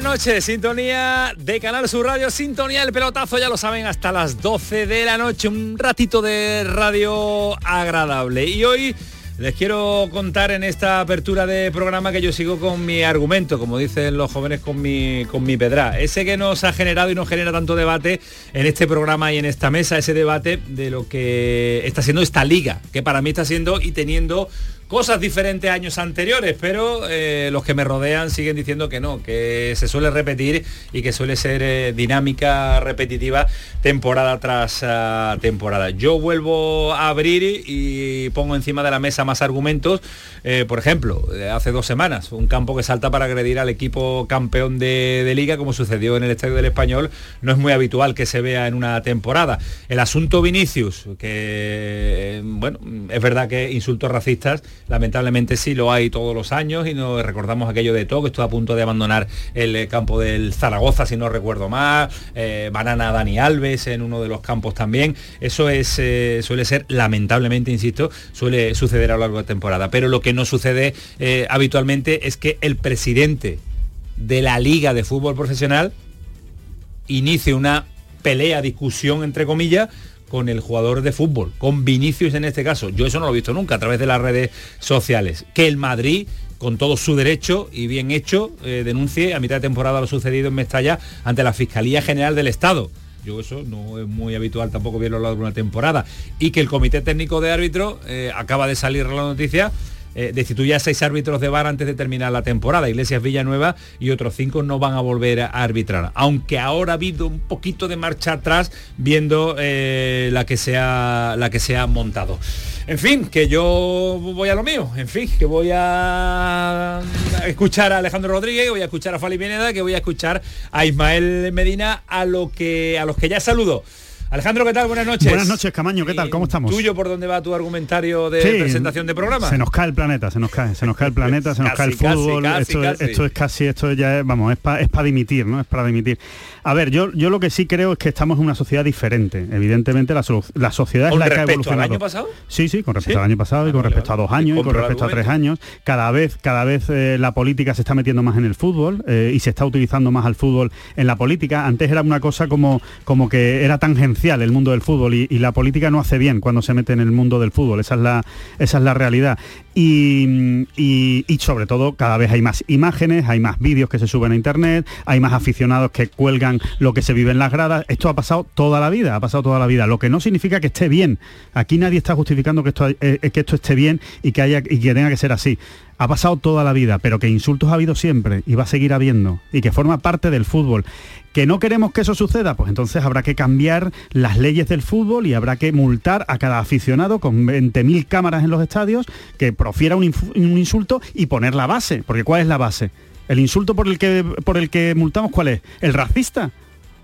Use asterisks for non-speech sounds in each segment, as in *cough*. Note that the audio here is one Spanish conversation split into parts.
Buenas noches. Sintonía de Canal Sur Radio, sintonía del pelotazo, ya lo saben, hasta las 12 de la noche. Un ratito de radio agradable. Y hoy les quiero contar en esta apertura de programa que yo sigo con mi argumento, como dicen los jóvenes con mi, con mi pedra. Ese que nos ha generado y nos genera tanto debate en este programa y en esta mesa, ese debate de lo que está siendo esta liga, que para mí está siendo y teniendo cosas diferentes años anteriores, pero eh, los que me rodean siguen diciendo que no, que se suele repetir y que suele ser eh, dinámica repetitiva temporada tras ah, temporada. Yo vuelvo a abrir y pongo encima de la mesa más argumentos. Eh, por ejemplo, hace dos semanas, un campo que salta para agredir al equipo campeón de, de liga, como sucedió en el Estadio del Español, no es muy habitual que se vea en una temporada. El asunto Vinicius, que, bueno, es verdad que insultos racistas, lamentablemente sí lo hay todos los años y nos recordamos aquello de todo, que estuvo a punto de abandonar el eh, campo del Zaragoza, si no recuerdo mal, eh, Banana Dani Alves en uno de los campos también. Eso es, eh, suele ser, lamentablemente, insisto, suele suceder a lo largo de la temporada. Pero lo que no sucede eh, habitualmente es que el presidente de la Liga de Fútbol Profesional inicie una pelea, discusión, entre comillas, con el jugador de fútbol, con Vinicius en este caso. Yo eso no lo he visto nunca a través de las redes sociales. Que el Madrid con todo su derecho y bien hecho, eh, denuncie a mitad de temporada lo sucedido en Mestalla ante la Fiscalía General del Estado. Yo eso no es muy habitual tampoco verlo a lo largo de una temporada. Y que el Comité Técnico de Árbitro eh, acaba de salir la noticia eh, destituye a seis árbitros de VAR antes de terminar la temporada. Iglesias Villanueva y otros cinco no van a volver a arbitrar. Aunque ahora ha habido un poquito de marcha atrás viendo eh, la, que se ha, la que se ha montado. En fin, que yo voy a lo mío. En fin, que voy a escuchar a Alejandro Rodríguez, voy a escuchar a Fali Pineda, que voy a escuchar a Ismael Medina, a, lo que, a los que ya saludo. Alejandro, ¿qué tal? Buenas noches. Buenas noches, Camaño, ¿qué tal? ¿Cómo estamos? ¿Tuyo por dónde va tu argumentario de Sí, presentación de programa? Se nos cae el planeta, se nos cae, se nos cae el planeta, se nos *laughs* cae el casi, fútbol. casi, esto, es- casi. esto es casi, esto ya es, vamos, es para dimitir, ¿no? Es para dimitir. A ver, yo, yo lo que sí creo es que estamos en una sociedad diferente. Evidentemente la, la sociedad es ¿Con la que ha respecto al evolucionado. año pasado? Sí, sí, con respecto ¿Sí? al año pasado y Ah, con respecto a dos años y con respecto a tres años. Cada vez, cada vez eh, la política se está metiendo más en el fútbol eh, y se está utilizando más al fútbol en la política. Antes era una cosa como, como que era tangencial el mundo del fútbol y, y la política no hace bien cuando se mete en el mundo del fútbol. Esa es la, esa es la realidad. Y, y- sobre todo cada vez hay más imágenes, hay más vídeos que se suben a internet, hay más aficionados que cuelgan lo que se vive en las gradas. Esto ha pasado toda la vida, ha pasado toda la vida, lo que no significa que esté bien. Aquí nadie está justificando que esto, eh, que esto esté bien y que, haya, y que tenga que ser así. Ha pasado toda la vida, pero que insultos ha habido siempre y va a seguir habiendo y que forma parte del fútbol. ¿Que no queremos que eso suceda? Pues entonces habrá que cambiar las leyes del fútbol y habrá que multar a cada aficionado con 20.000 cámaras en los estadios que profiera un, un insulto y poner la base. Porque ¿cuál es la base? ¿El insulto por el que, por el que multamos cuál es? ¿El racista?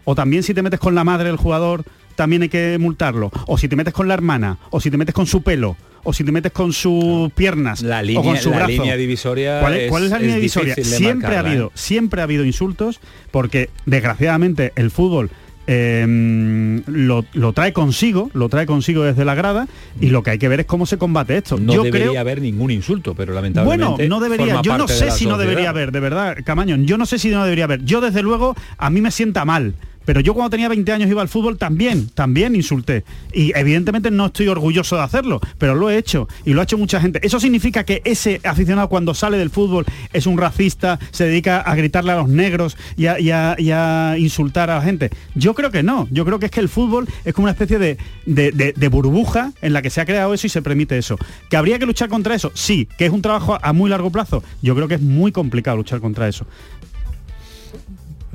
O también si te metes con la madre del jugador, también hay que multarlo. O si te metes con la hermana, o si te metes con su pelo, o si te metes con sus piernas, La o con línea, su la brazo. línea divisoria ¿Cuál es, es- cuál es la es línea divisoria? Siempre ha habido, ¿eh? siempre ha habido insultos, porque desgraciadamente el fútbol eh, lo, lo trae consigo, lo trae consigo desde la grada, y lo que hay que ver es cómo se combate esto. No Yo debería creo, haber ningún insulto, pero lamentablemente. bueno, no debería. Yo no sé si no debería haber, de verdad, Camaño. Yo no sé si no debería haber. Yo, desde luego, a mí me sienta mal. Pero yo cuando tenía 20 años iba al fútbol también, también insulté. Y evidentemente no estoy orgulloso de hacerlo, pero lo he hecho y lo ha hecho mucha gente. ¿Eso significa que ese aficionado cuando sale del fútbol es un racista, se dedica a gritarle a los negros y a, insultar a la gente? Yo creo que no. Yo creo que es que el fútbol es como una especie de- de burbuja en la que se ha creado eso y se permite eso. ¿Que habría que luchar contra eso? Sí. ¿Que es un trabajo a muy largo plazo? Yo creo que es muy complicado luchar contra eso.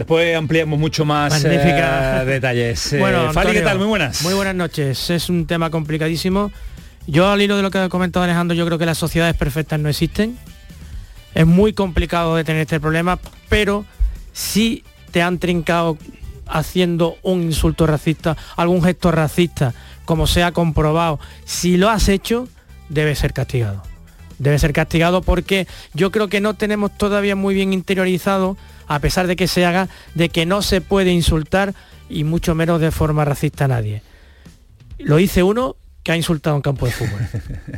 Después ampliamos mucho más eh, detalles. *laughs* Eh, Bueno, Fali, ¿qué tal? Muy buenas. Muy buenas noches. Es un tema complicadísimo. Yo al hilo de lo que ha comentado Alejandro, yo creo que las sociedades perfectas no existen. Es muy complicado de tener este problema, pero si te han trincado haciendo un insulto racista, algún gesto racista como se ha comprobado, si lo has hecho, debe ser castigado. Debe ser castigado porque yo creo que no tenemos todavía muy bien interiorizado, a pesar de que se haga, de que no se puede insultar y mucho menos de forma racista a nadie. Lo dice uno que ha insultado un campo de fútbol.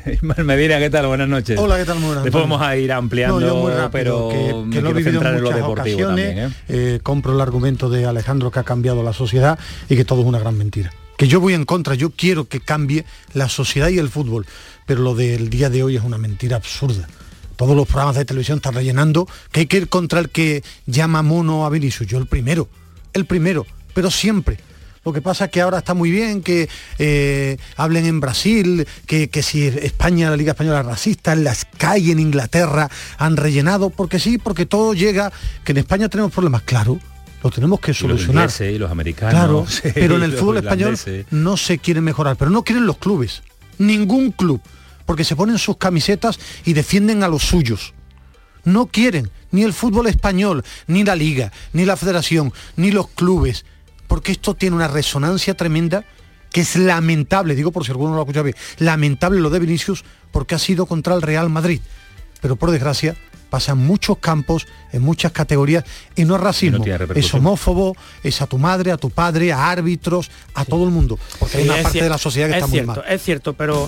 *laughs* Ismael Medina, ¿qué tal? Buenas noches. Hola, ¿qué tal? Muy buenas Después vamos a ir ampliando, No, yo muy rápido, pero que, me que lo he vivido en muchas deportivo ocasiones. también, ¿eh? eh, compro el argumento de Alejandro que ha cambiado la sociedad y que todo es una gran mentira. Que yo voy en contra, yo quiero que cambie la sociedad y el fútbol, pero lo del día de hoy es una mentira absurda. Todos los programas de televisión están rellenando que hay que ir contra el que llama mono a Vinicius. Yo el primero, el primero, pero siempre. Lo que pasa es que ahora está muy bien que eh, hablen en Brasil, que, que si España, la Liga Española es racista, en las calles en Inglaterra han rellenado, porque sí, porque todo llega, que en España tenemos problemas, claro, lo tenemos que Y los solucionar. ingleses y los americanos. Claro, *laughs* sí, pero en el fútbol español no se quiere mejorar, pero no quieren los clubes, ningún club, porque se ponen sus camisetas y defienden a los suyos. No quieren ni el fútbol español, ni la liga, ni la federación, ni los clubes, porque esto tiene una resonancia tremenda que es lamentable, digo por si alguno no lo ha escuchado bien, lamentable lo de Vinicius porque ha sido contra el Real Madrid. Pero por desgracia pasa en muchos campos, en muchas categorías, y no es racismo, es homófobo, es a tu madre, a tu padre, a árbitros, a todo el mundo, porque hay una es parte de la sociedad que es está muy cierto, mal. Es cierto, pero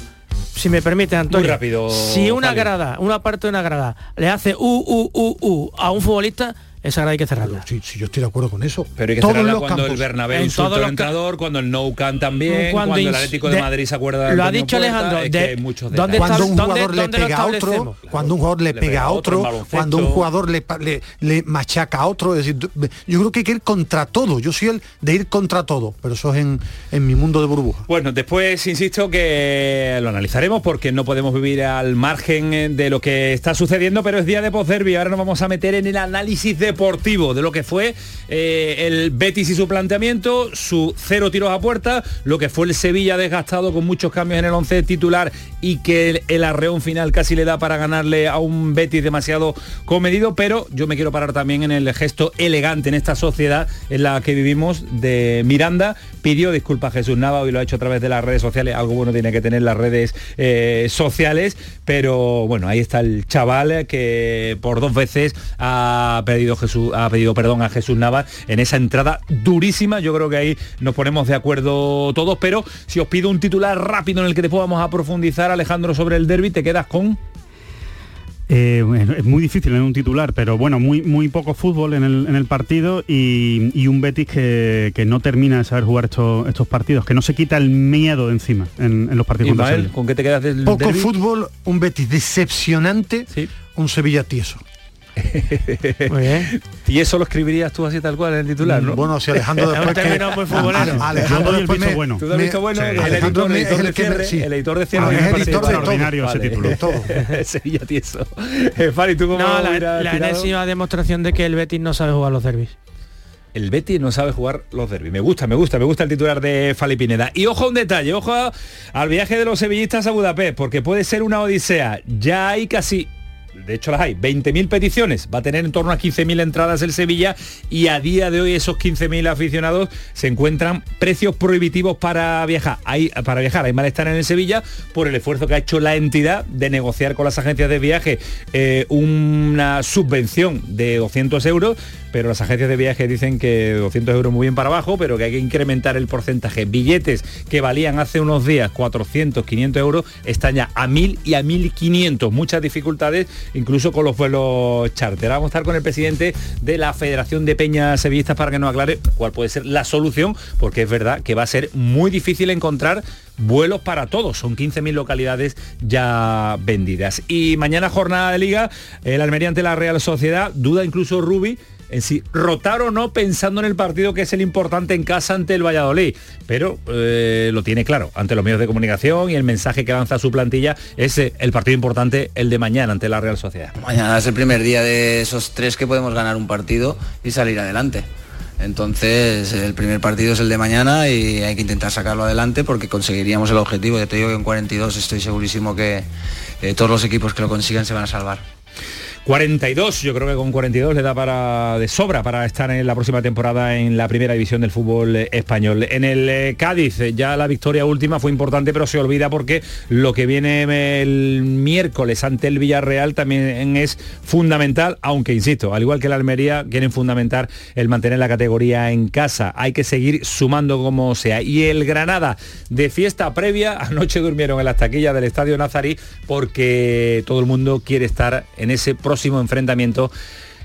si me permite, Antonio, rápido, si una Fabio. grada, una parte de una grada, le hace u, u, u, u a un futbolista, esa grada hay que cerrarla. Sí, sí, yo estoy de acuerdo con eso. Pero hay que Todos cerrarla los cuando el campos. Bernabéu En todos los entrenador, cuando el Nou Camp también, Cuando cuando, el Atlético de, de- Madrid se acuerda de lo ha dicho Puerta, Alejandro, es de- que hay muchos ¿dónde detalles. cuando un ¿Dónde- jugador le dónde pega a otro, cuando un jugador le, Le pega a otro, cuando un jugador le, pa- le, le machaca a otro, es decir, yo creo que hay que ir contra todo. Yo soy el de ir contra todo, pero eso es en, en mi mundo de burbuja. Bueno, después insisto que lo analizaremos porque no podemos vivir al margen eh, de lo que está sucediendo, pero es día de postderbi. Ahora nos vamos a meter en el análisis deportivo de lo que fue eh, el Betis y su planteamiento, su cero tiros a puerta, lo que fue el Sevilla desgastado con muchos cambios en el 11 titular y que el, arreón final casi le da para ganarle a un Betis demasiado comedido, pero yo me quiero parar también en el gesto elegante en esta sociedad en la que vivimos de Miranda. Pidió disculpas Jesús Nava y lo ha hecho a través de las redes sociales. Algo bueno tiene que tener las redes eh, sociales, pero bueno, ahí está el chaval que por dos veces ha pedido, Jesús, ha pedido perdón a Jesús Nava en esa entrada durísima. Yo creo que ahí nos ponemos de acuerdo todos, pero si os pido un titular rápido en el que después vamos a profundizar, Alejandro, sobre el derby, te quedas con... Eh, bueno, es muy difícil en un titular, pero bueno, muy, muy poco fútbol en el, en el partido y, y un Betis que, que no termina de saber jugar estos, estos partidos, que no se quita el miedo de encima en, en los partidos Ismael. ¿con qué te quedas del Poco fútbol, un Betis decepcionante, Sí. un Sevilla tieso. Muy bien. *laughs* Y eso lo escribirías tú así tal cual en el titular, ¿no? Bueno, si Alejandro *laughs* después que- término muy futbolero. A- Alejandro el después visto me- bueno. ¿Tú te has me- visto bueno? Sí. El Alejandro editor, el editor es de me- cierre, sí. el editor de cierre Ah, es el editor de todo. ese título. Todo. *laughs* Sevilla tieso. Eh, Fari, ¿tú cómo No, la, enésima demostración de que el Betis no sabe jugar los derbis. El Betis no sabe jugar los derbis. Me gusta, me gusta, me gusta el titular de Fali Pineda. Y ojo a un detalle, ojo a- al viaje de los sevillistas a Budapest, porque puede ser una odisea. Ya hay casi de hecho las hay, 20.000 peticiones, va a tener en torno a 15.000 entradas el Sevilla y a día de hoy esos 15.000 aficionados se encuentran precios prohibitivos para viajar. Hay, para viajar, hay malestar en el Sevilla por el esfuerzo que ha hecho la entidad de negociar con las agencias de viaje eh, una subvención de 200 euros, pero las agencias de viaje dicen que 200 euros muy bien para abajo, pero que hay que incrementar el porcentaje. Billetes que valían hace unos días 400, 500 euros, están ya a 1.000 y a 1.500. Muchas dificultades, incluso con los vuelos charter. Vamos a estar con el presidente de la Federación de Peñas Sevillistas para que nos aclare cuál puede ser la solución, porque es verdad que va a ser muy difícil encontrar vuelos para todos. Son 15.000 localidades ya vendidas. Y mañana jornada de liga, el Almería ante la Real Sociedad, duda incluso Rubi en si rotar o no pensando en el partido que es el importante en casa ante el Valladolid. Pero eh, lo tiene claro ante los medios de comunicación y el mensaje que lanza su plantilla es eh, el partido importante, el de mañana ante la Real Sociedad. Mañana es el primer día de esos tres que podemos ganar un partido y salir adelante. Entonces, el primer partido es el de mañana y hay que intentar sacarlo adelante porque conseguiríamos el objetivo. Ya te digo que en 42 estoy segurísimo que todos los equipos que lo consigan se van a salvar. 42, yo creo que con 42 le da para de sobra para estar en la próxima temporada en la primera división del fútbol eh, español. En el eh, Cádiz eh, ya la victoria última fue importante, pero se olvida porque lo que viene el miércoles ante el Villarreal también es fundamental, aunque insisto, al igual que la Almería quieren fundamentar el mantener la categoría en casa. Hay que seguir sumando como sea. Y el Granada de fiesta previa, *laughs* anoche durmieron en las taquillas del Estadio Nazarí porque todo el mundo quiere estar en ese próximo próximo enfrentamiento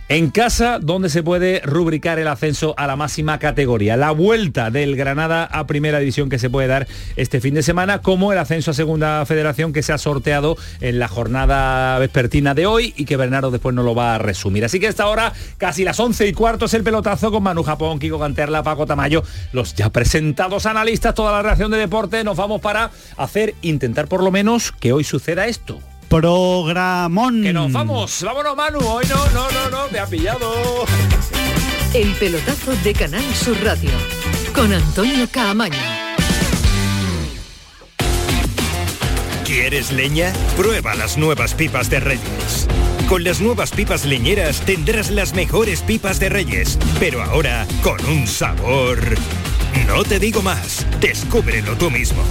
en casa, donde se puede rubricar el ascenso a la máxima categoría. La vuelta del Granada a primera división que se puede dar este fin de semana, como el ascenso a segunda federación que se ha sorteado en la jornada vespertina de hoy y que Bernardo después nos lo va a resumir. Así que esta hora, casi las 11 y cuarto, es el pelotazo con Manu Japón, Kiko Canterla, Paco Tamayo, los ya presentados analistas, toda la reacción de deporte. Nos vamos para hacer, intentar por lo menos que hoy suceda esto. Programón. Que nos vamos. Vámonos, Manu. Hoy no, no, no, no. Me ha pillado. El pelotazo de Canal Sur Radio. Con Antonio Caamaño. ¿Quieres leña? Prueba las nuevas pipas de Reyes. Con las nuevas pipas leñeras tendrás las mejores pipas de Reyes, pero ahora con un sabor. No te digo más, descúbrelo tú mismo.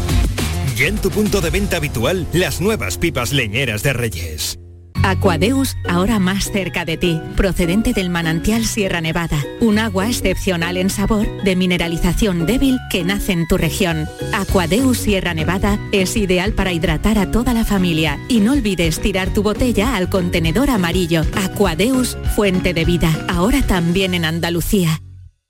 Ya en tu punto de venta habitual, las nuevas pipas leñeras de Reyes. Aquadeus, ahora más cerca de ti, procedente del manantial Sierra Nevada, un agua excepcional en sabor, de mineralización débil que nace en tu región. Aquadeus Sierra Nevada es ideal para hidratar a toda la familia y no olvides tirar tu botella al contenedor amarillo. Aquadeus, fuente de vida, ahora también en Andalucía.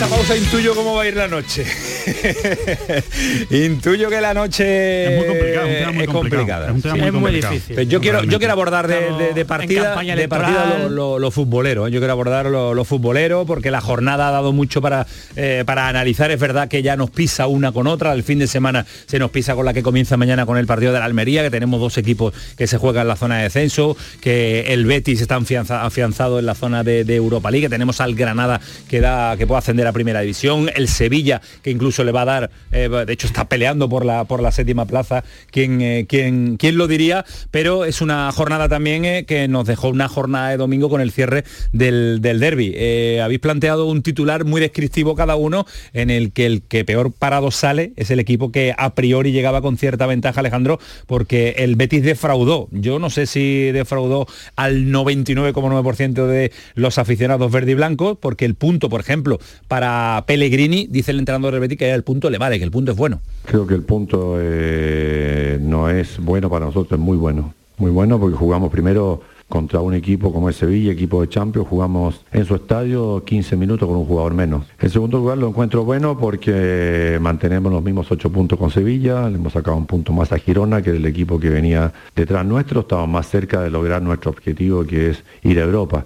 Esta pausa intuyo cómo va a ir la noche. *laughs* intuyo que la noche Es muy complicado, un tema muy es complicado. complicada. Es un tema Sí, muy es muy complicado. difícil. Pero yo quiero, yo quiero abordar de, de- de partida, de partida lo, lo- lo futbolero. ¿eh? Yo quiero abordar lo, lo futbolero porque la jornada ha dado mucho para, eh, para analizar. Es verdad que ya nos pisa una con otra. El fin de semana se nos pisa con la que comienza mañana con el partido de la Almería, que tenemos dos equipos que se juegan en la zona de descenso, que el Betis está afianza- afianzado en la zona de, de Europa League, que tenemos al Granada que da que puede ascender a primera división, el Sevilla que incluso le va a dar, eh, de hecho está peleando por la por la séptima plaza, quién, eh, quién, quién lo diría, pero es una jornada también eh, que nos dejó una jornada de domingo con el cierre del, del derby. Eh, habéis planteado un titular muy descriptivo cada uno en el que el que peor parado sale es el equipo que a priori llegaba con cierta ventaja, Alejandro, porque el Betis defraudó. Yo no sé si defraudó al 99,9% de los aficionados verde y blancos, porque el punto, por ejemplo, para Pellegrini, dice el entrenador del Betis que el punto le vale, que el punto es bueno. Creo que el punto eh, no es bueno para nosotros, es muy bueno. Muy bueno porque jugamos primero contra un equipo como es Sevilla, equipo de Champions, jugamos en su estadio 15 minutos con un jugador menos. En segundo lugar lo encuentro bueno porque mantenemos los mismos 8 puntos con Sevilla, le hemos sacado un punto más a Girona, que era el equipo que venía detrás nuestro, estamos más cerca de lograr nuestro objetivo que es ir a Europa.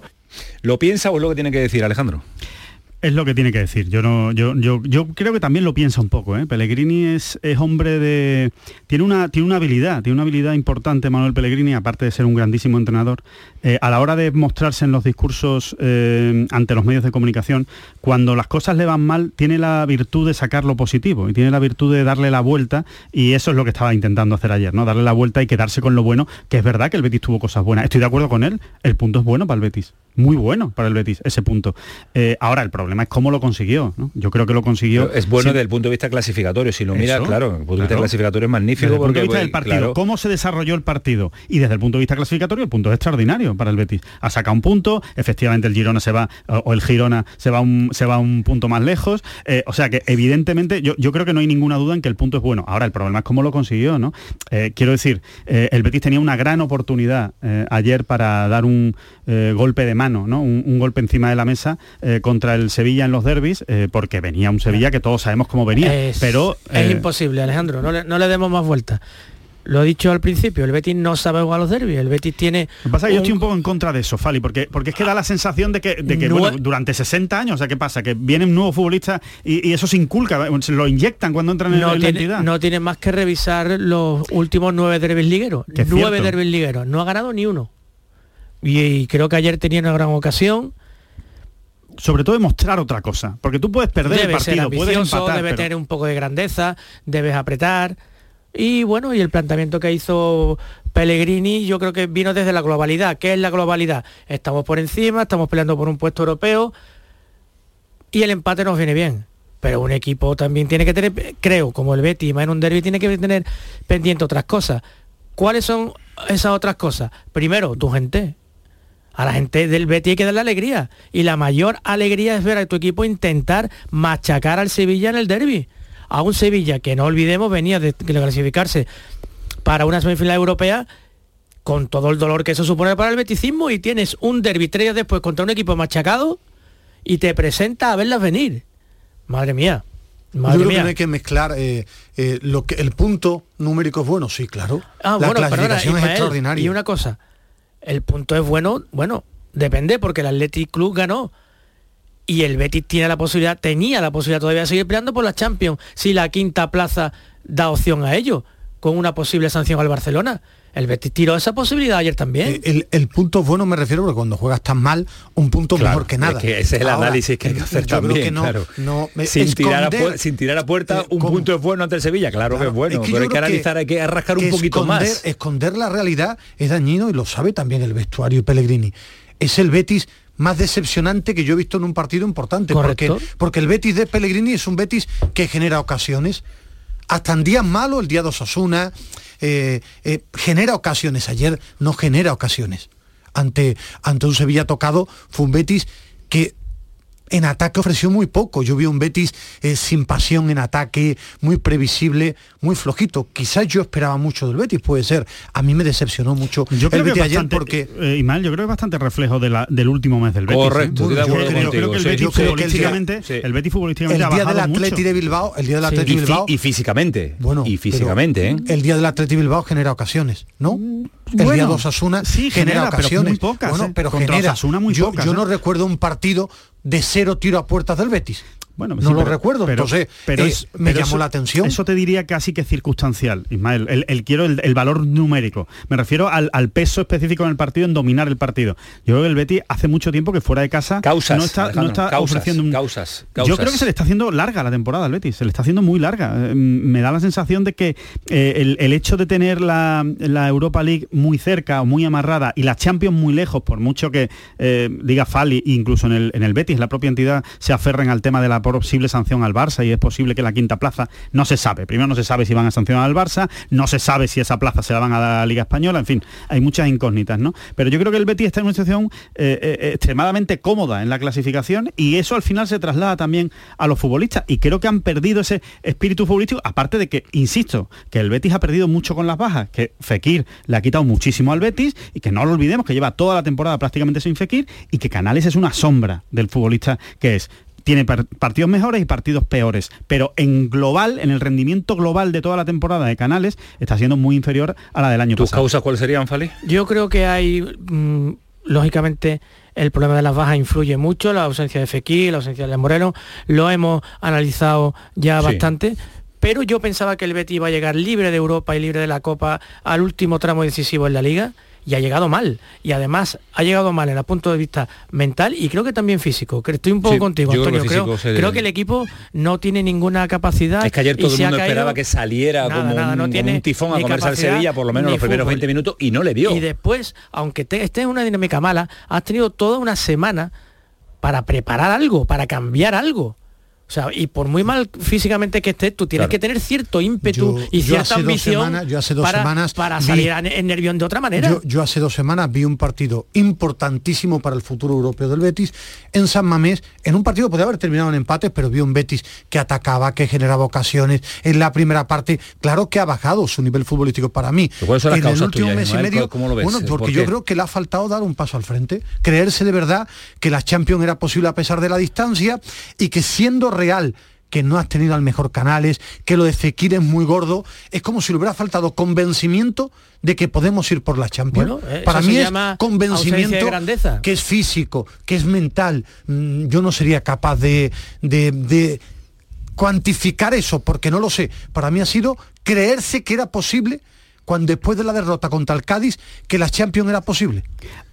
¿Lo piensa o es lo que tiene que decir Alejandro? Es lo que tiene que decir. Yo creo que también lo piensa un poco. ¿eh? Pellegrini es, es hombre de. Tiene una, tiene una habilidad, tiene una habilidad importante Manuel Pellegrini, aparte de ser un grandísimo entrenador, eh, a la hora de mostrarse en los discursos eh, ante los medios de comunicación, cuando las cosas le van mal, tiene la virtud de sacar lo positivo y tiene la virtud de darle la vuelta y eso es lo que estaba intentando hacer ayer, ¿no? Darle la vuelta y quedarse con lo bueno, que es verdad que el Betis tuvo cosas buenas. Estoy de acuerdo con él, el punto es bueno para el Betis muy bueno para el Betis, ese punto. Eh, ahora, el problema es cómo lo consiguió. ¿no? Yo creo que lo consiguió... Pero es bueno desde el punto de vista clasificatorio. Si lo mira, claro, desde el punto de vista clasificatorio es magnífico. Desde el punto de vista del pues, partido, claro, cómo se desarrolló el partido. Y desde el punto de vista clasificatorio, el punto es extraordinario para el Betis. Ha sacado un punto, efectivamente el Girona se va, o el Girona se va un, se va un punto más lejos. Eh, o sea que evidentemente yo, yo creo que no hay ninguna duda en que el punto es bueno. Ahora, el problema es cómo lo consiguió, ¿no? Eh, quiero decir, el Betis tenía una gran oportunidad ayer para dar un golpe de mano, ¿no? Un, un golpe encima de la mesa eh, contra el Sevilla en los derbis, eh, porque venía un Sevilla que todos sabemos cómo venía. Es, pero es eh, imposible, Alejandro, no le, no le demos más vueltas. Lo he dicho al principio, el Betis no sabe jugar a los derbis, el Betis tiene... Lo que pasa es que yo un- estoy un poco en contra de eso, Fali, porque, porque es que da la sensación de que, de que bueno, durante 60 años, o sea, ¿qué pasa? Que vienen nuevos futbolistas y, y eso se inculca, se lo inyectan cuando entran en, no en la entidad. no tiene más que revisar los últimos nueve derbis ligueros. Nueve derbis ligueros. No ha ganado ni uno. Y, y creo que ayer tenía una gran ocasión. Sobre todo demostrar otra cosa, porque tú puedes perder el ser partido, puedes ambicioso, empatar, debe pero- tener un poco de grandeza, debes apretar. Y bueno, y el planteamiento que hizo Pellegrini yo creo que vino desde la globalidad. ¿Qué es la globalidad? Estamos por encima, estamos peleando por un puesto europeo y el empate nos viene bien. Pero un equipo también tiene que tener, creo, como el Betis, más en un derby, tiene que tener pendiente otras cosas. ¿Cuáles son esas otras cosas? Primero, tu gente. A la gente del Betis hay que darle alegría. Y la mayor alegría es ver a tu equipo intentar machacar al Sevilla en el derby. A un Sevilla que no olvidemos venía de, clasificarse para una semifinal europea con todo el dolor que eso supone para el beticismo y tienes un derby tres días después contra un equipo machacado y te presenta a verlas venir. Madre mía. Yo Madre creo que mía. no hay que mezclar eh, eh, lo que el punto numérico es bueno, sí, claro. Ah, la bueno, perdona, clasificación es Ismael, extraordinaria. Y una cosa, el punto es bueno, bueno, depende porque el Athletic Club ganó. Y el Betis tiene la posibilidad, tenía la posibilidad todavía de seguir peleando por la Champions si la quinta plaza da opción a ello, con una posible sanción al Barcelona. El Betis tiró esa posibilidad ayer también. Eh, El, el punto bueno me refiero porque cuando juegas tan mal, un punto Claro, mejor que nada. es que ese es el Ahora, análisis que hay que hacer yo creo también, que no, claro. no, sin, tirar a esconder- puer- sin tirar a puerta, eh, un ¿cómo? punto es bueno ante el Sevilla, claro, que es bueno, Es que pero hay que analizar, hay que arrascar un poquito esconder, más. Esconder la realidad es dañino y lo sabe también el vestuario y Pellegrini. Es el Betis más decepcionante que yo he visto en un partido importante. Porque, porque el Betis de Pellegrini es un Betis que genera ocasiones. Hasta en días malos, el día de Osasuna, eh, eh, genera ocasiones. Ayer no genera ocasiones. Ante, ante un Sevilla tocado, fue un Betis que en ataque ofreció muy poco. Yo vi un Betis eh, sin pasión en ataque, muy previsible, muy flojito. Quizás yo esperaba mucho del Betis, puede ser. A mí me decepcionó mucho Yo creo el que Betis es ayer bastante, porque eh, Ismael, yo creo que es bastante reflejo de la- del último mes del Betis. Correcto, ¿eh? de Yo creo- contigo, creo que el sí. Betis Yo creo que el día- futbolísticamente, sí. el Betis futbolísticamente el día del Atleti mucho. de Bilbao, el día del Sí. Atleti y, de Bilbao, y físicamente, bueno, y pero físicamente, ¿eh? El día del Atleti Bilbao genera ocasiones, ¿no? el bueno, día de Osasuna sí, genera, genera, pero ocasiones. muy pocas, bueno, ¿eh? pero Contra genera. Osasuna muy yo, pocas, yo ¿eh? no recuerdo un partido de cero tiro a puertas del Betis. Bueno, no sí, lo pero- recuerdo, pero- entonces pero eh, es- me pero llamó eso- la atención. Eso te diría casi que es circunstancial, Ismael. El, el- quiero el, el valor numérico. Me refiero al, al peso específico en el partido, en dominar el partido. Yo creo que el Betis hace mucho tiempo que fuera de casa Causas, no está, no está causas, ofreciendo un... causas, Yo creo que se le está haciendo larga la temporada al Betis, se le está haciendo muy larga. Eh, me da la sensación de que eh, el, el hecho de tener la, la Europa League muy cerca o muy amarrada y la Champions muy lejos, por mucho que eh, diga Fali, incluso en el, en el Betis, la propia entidad se aferren al tema de la posible sanción al Barça y es posible que la quinta plaza no se sabe. Primero no se sabe si van a sancionar al Barça, no se sabe si esa plaza se la van a dar a la Liga Española, en fin, hay muchas incógnitas, ¿no? Pero yo creo que el Betis está en una situación eh, eh, extremadamente cómoda en la clasificación y eso al final se traslada también a los futbolistas y creo que han perdido ese espíritu futbolístico, aparte de que, insisto, que el Betis ha perdido mucho con las bajas, que Fekir le ha quitado muchísimo al Betis y que no lo olvidemos que lleva toda la temporada prácticamente sin Fekir y que Canales es una sombra del futbolista que es tiene par- partidos mejores y partidos peores, pero en global, en el rendimiento global de toda la temporada de Canales, está siendo muy inferior a la del año ¿Tus pasado. causas cuáles serían, Fali? Yo creo que hay, mm, lógicamente, el problema de las bajas influye mucho, la ausencia de Fekir, la ausencia de Moreno, lo hemos analizado ya Sí. bastante. Pero yo pensaba que el Betis iba a llegar libre de Europa y libre de la Copa al último tramo decisivo en la Liga y ha llegado mal. Y además ha llegado mal en el punto de vista mental y creo que también físico. Estoy un poco Sí, contigo, yo creo que Antonio. Creo, que el equipo no tiene ninguna capacidad. Es que ayer todo el mundo esperaba que saliera Nada, como, nada, un, no como tiene un tifón a comerse al Sevilla por lo menos los primeros fútbol. 20 minutos y no le vio. Y después, aunque te- estés en una dinámica mala, has tenido toda una semana para preparar algo, para cambiar algo. O sea, y por muy mal físicamente que estés, tú tienes Claro. que tener cierto ímpetu Yo- y yo cierta ambición semanas- yo hace dos para, semanas para vi- salir en, en nervión de otra manera. Yo, yo hace dos semanas vi un partido importantísimo para el futuro europeo del Betis en San Mamés, en un partido que podía haber terminado en empate, pero vi un Betis que atacaba, que generaba ocasiones. En la primera parte, claro que ha bajado su nivel futbolístico para mí. ¿Pero cuáles son las en el último tuyas, mes y medio, ¿Cómo lo ves? bueno, ¿Por porque yo creo que le ha faltado dar un paso al frente, creerse de verdad que la Champions era posible a pesar de la distancia y que siendo real que no has tenido al mejor Canales, que lo de Fekir es muy gordo, es como si le hubiera faltado convencimiento de que podemos ir por la Champions. Bueno, eso Para mí es convencimiento de grandeza. que es físico, que es mental. Mm, Yo no sería capaz de, de- de cuantificar eso, porque no lo sé. Para mí ha sido creerse que era posible cuando después de la derrota contra el Cádiz, que la Champions era posible.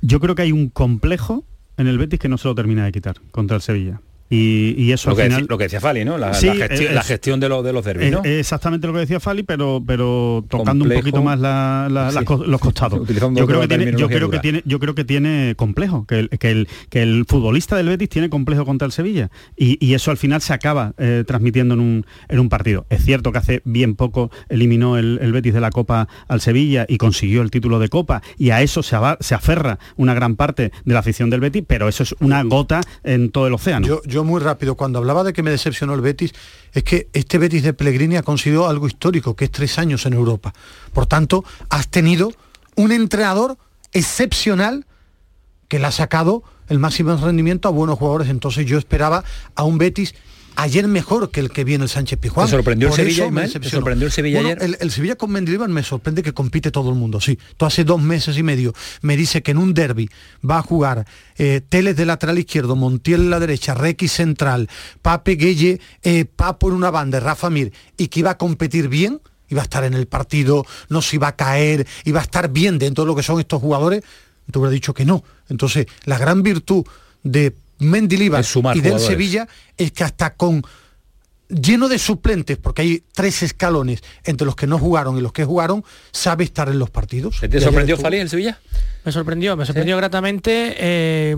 Yo creo que hay un complejo en el Betis que no se lo termina de quitar contra el Sevilla. Y, y eso lo, al que final... decía, lo que decía Fali, ¿no? La, Sí, la gestión, es- la gestión de, los de los derbis, Es- ¿no? es exactamente lo que decía Fali, pero, pero tocando Complejo. un poquito más la- la- Sí. las co- los costados. *laughs* Yo creo, que tiene, yo, creo que tiene, yo creo que tiene complejo, que el, que el, que el futbolista del Betis tiene complejo contra el Sevilla. Y, y eso al final se acaba eh, transmitiendo en un, en un partido. Es cierto que hace bien poco eliminó el, el Betis de la Copa al Sevilla y consiguió el título de Copa, y a eso se, se aferra una gran parte de la afición del Betis, pero eso es una gota en todo el océano. Yo, yo muy rápido, cuando hablaba de que me decepcionó el Betis, es que este Betis de Pellegrini ha conseguido algo histórico, que es tres años en Europa. Por tanto, has tenido un entrenador excepcional que le ha sacado el máximo rendimiento a buenos jugadores. Entonces yo esperaba a un Betis ayer mejor que el que viene el Sánchez Pizjuán. ¿Te sorprendió el Sevilla, sorprendió el Sevilla Bueno, ayer? El, el Sevilla con Mendilibar me sorprende que compite todo el mundo, sí. Tú hace dos meses y medio me dice que en un derby va a jugar eh, Teles de lateral izquierdo, Montiel en la derecha, Requi central, Pape Gueye, eh, Papo en una banda, Rafa Mir, y que iba a competir bien, iba a estar en el partido, no se iba a caer, iba a estar bien dentro de lo que son estos jugadores, te hubiera dicho que no. Entonces, la gran virtud de Mendilibar y del. Sevilla es que hasta con lleno de suplentes, porque hay tres escalones entre los que no jugaron y los que jugaron, sabe estar en los partidos. ¿Te sorprendió Fali el Sevilla? Me sorprendió, me sorprendió gratamente. eh,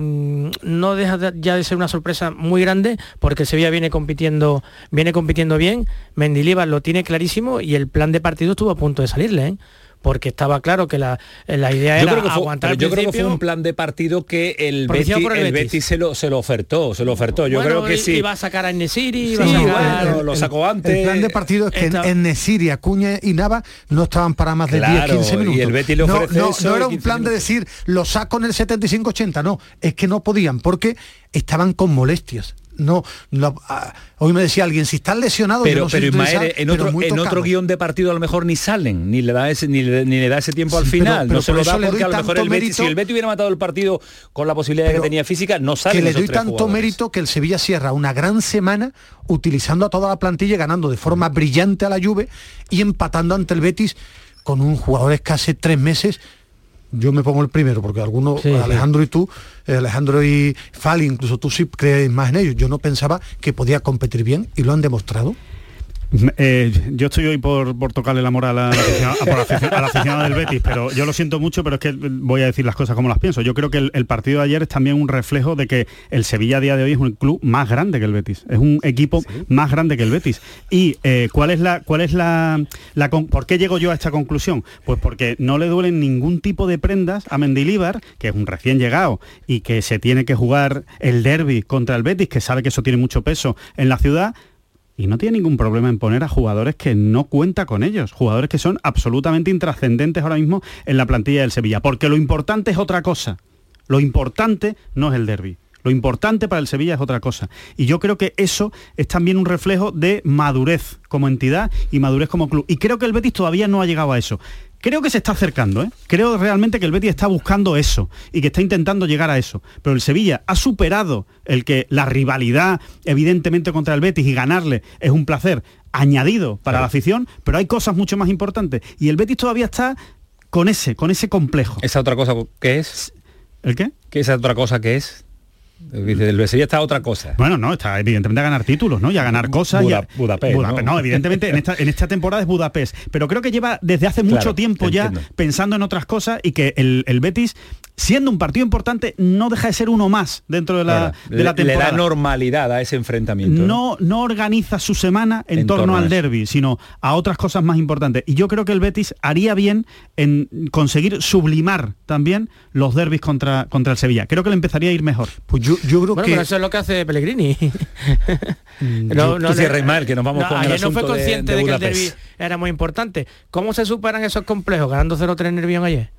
no deja de- ya de ser una sorpresa muy grande porque el Sevilla viene compitiendo, viene compitiendo bien. Mendilibar lo tiene clarísimo y el plan de partido estuvo a punto de salirle, ¿eh? Porque estaba claro que la, la idea Yo era creo, que fue, aguantar yo creo que fue un plan de partido que el Betis, por el el Betis. Betis se lo, se lo ofertó, se lo ofertó. Yo Bueno, creo que sí. Iba a sacar a Nesiri, iba Sí, a bueno, sacar... lo sacó antes. El plan de partido es que en- Esta- en Nesiri, Acuña y Nava no estaban para más de Claro, 10, 15 y minutos. el Betis le no, ofrece no, eso no y era un 15 plan de decir, lo saco en el 75-80, no, es que no podían, porque estaban con molestias. No, no, ah, hoy me decía alguien, si están lesionados, Pero, no soy pero Ismael, utilizar, en otro, en guion de partido a lo mejor ni salen, ni le da ese, ni le, ni le da ese tiempo al Sí, final. pero no se lo da porque a lo mejor el Betis, mérito- si el Betis hubiera matado el partido con la posibilidad de que tenía física, no salen que le doy tanto jugadores. mérito que el Sevilla cierra una gran semana utilizando a toda la plantilla, ganando de forma brillante a la Juve y empatando ante el Betis con un jugador que hace tres meses. Yo me pongo el primero, porque algunos, Sí, sí. Alejandro y tú, eh, Alejandro y Fali, incluso tú sí crees más en ellos. Yo no pensaba que podía competir bien y lo han demostrado. Eh, yo estoy hoy por, por tocarle la moral a la, aficionada, a la aficionada del Betis, pero yo lo siento mucho, pero es que voy a decir las cosas como las pienso. Yo creo que el, el partido de ayer es también un reflejo de que el Sevilla a día de hoy es un club más grande que el Betis, es un equipo más grande que el Betis. Y eh, cuál es la, cuál es la, la con- ¿por qué llego yo a esta conclusión? Pues porque no le duelen ningún tipo de prendas a Mendilíbar, que es un recién llegado y que se tiene que jugar el derby contra el Betis, que sabe que eso tiene mucho peso en la ciudad y no tiene ningún problema en poner a jugadores que no cuenta con ellos, jugadores que son absolutamente intrascendentes ahora mismo en la plantilla del Sevilla, porque lo importante es otra cosa. Lo importante no es el derby. Lo importante para el Sevilla es otra cosa. Y yo creo que eso es también un reflejo de madurez como entidad y madurez como club. Y creo que el Betis todavía no ha llegado a eso. Creo que se está acercando, ¿eh? creo realmente que el Betis está buscando eso y que está intentando llegar a eso. Pero el Sevilla ha superado el que la rivalidad, evidentemente, contra el Betis y ganarle es un placer añadido para la afición, pero hay cosas mucho más importantes. Y el Betis todavía está con ese, con ese complejo. ¿Esa otra cosa que es? ¿El qué? ¿Qué esa otra cosa que es? Dice, el Sevilla está otra cosa. Bueno, no, está evidentemente a ganar títulos, ¿no? Y a ganar cosas. y Buda- a- Budapest, Budapest, ¿no? ¿no? evidentemente en esta, en esta temporada es Budapest. Pero creo que lleva desde hace mucho Claro, tiempo ya entiendo. pensando en otras cosas y que el, el Betis, siendo un partido importante, no deja de ser uno más dentro de la, Claro, de le- la temporada. Le da normalidad a ese enfrentamiento. ¿no? no, no organiza su semana en, En torno, al derby, sino a otras cosas más importantes. Y yo creo que el Betis haría bien en conseguir sublimar también los derbis contra, contra el Sevilla. Creo que le empezaría a ir mejor. Pues yo, yo creo Bueno, que pero eso es lo que hace Pellegrini. Tú- tú cierra, Ismael, que nos vamos con el no fue asunto de- consciente de de, que el Budapest. derbi era muy importante. ¿Cómo se superan esos complejos? Ganando 0-3 en Nervión ayer.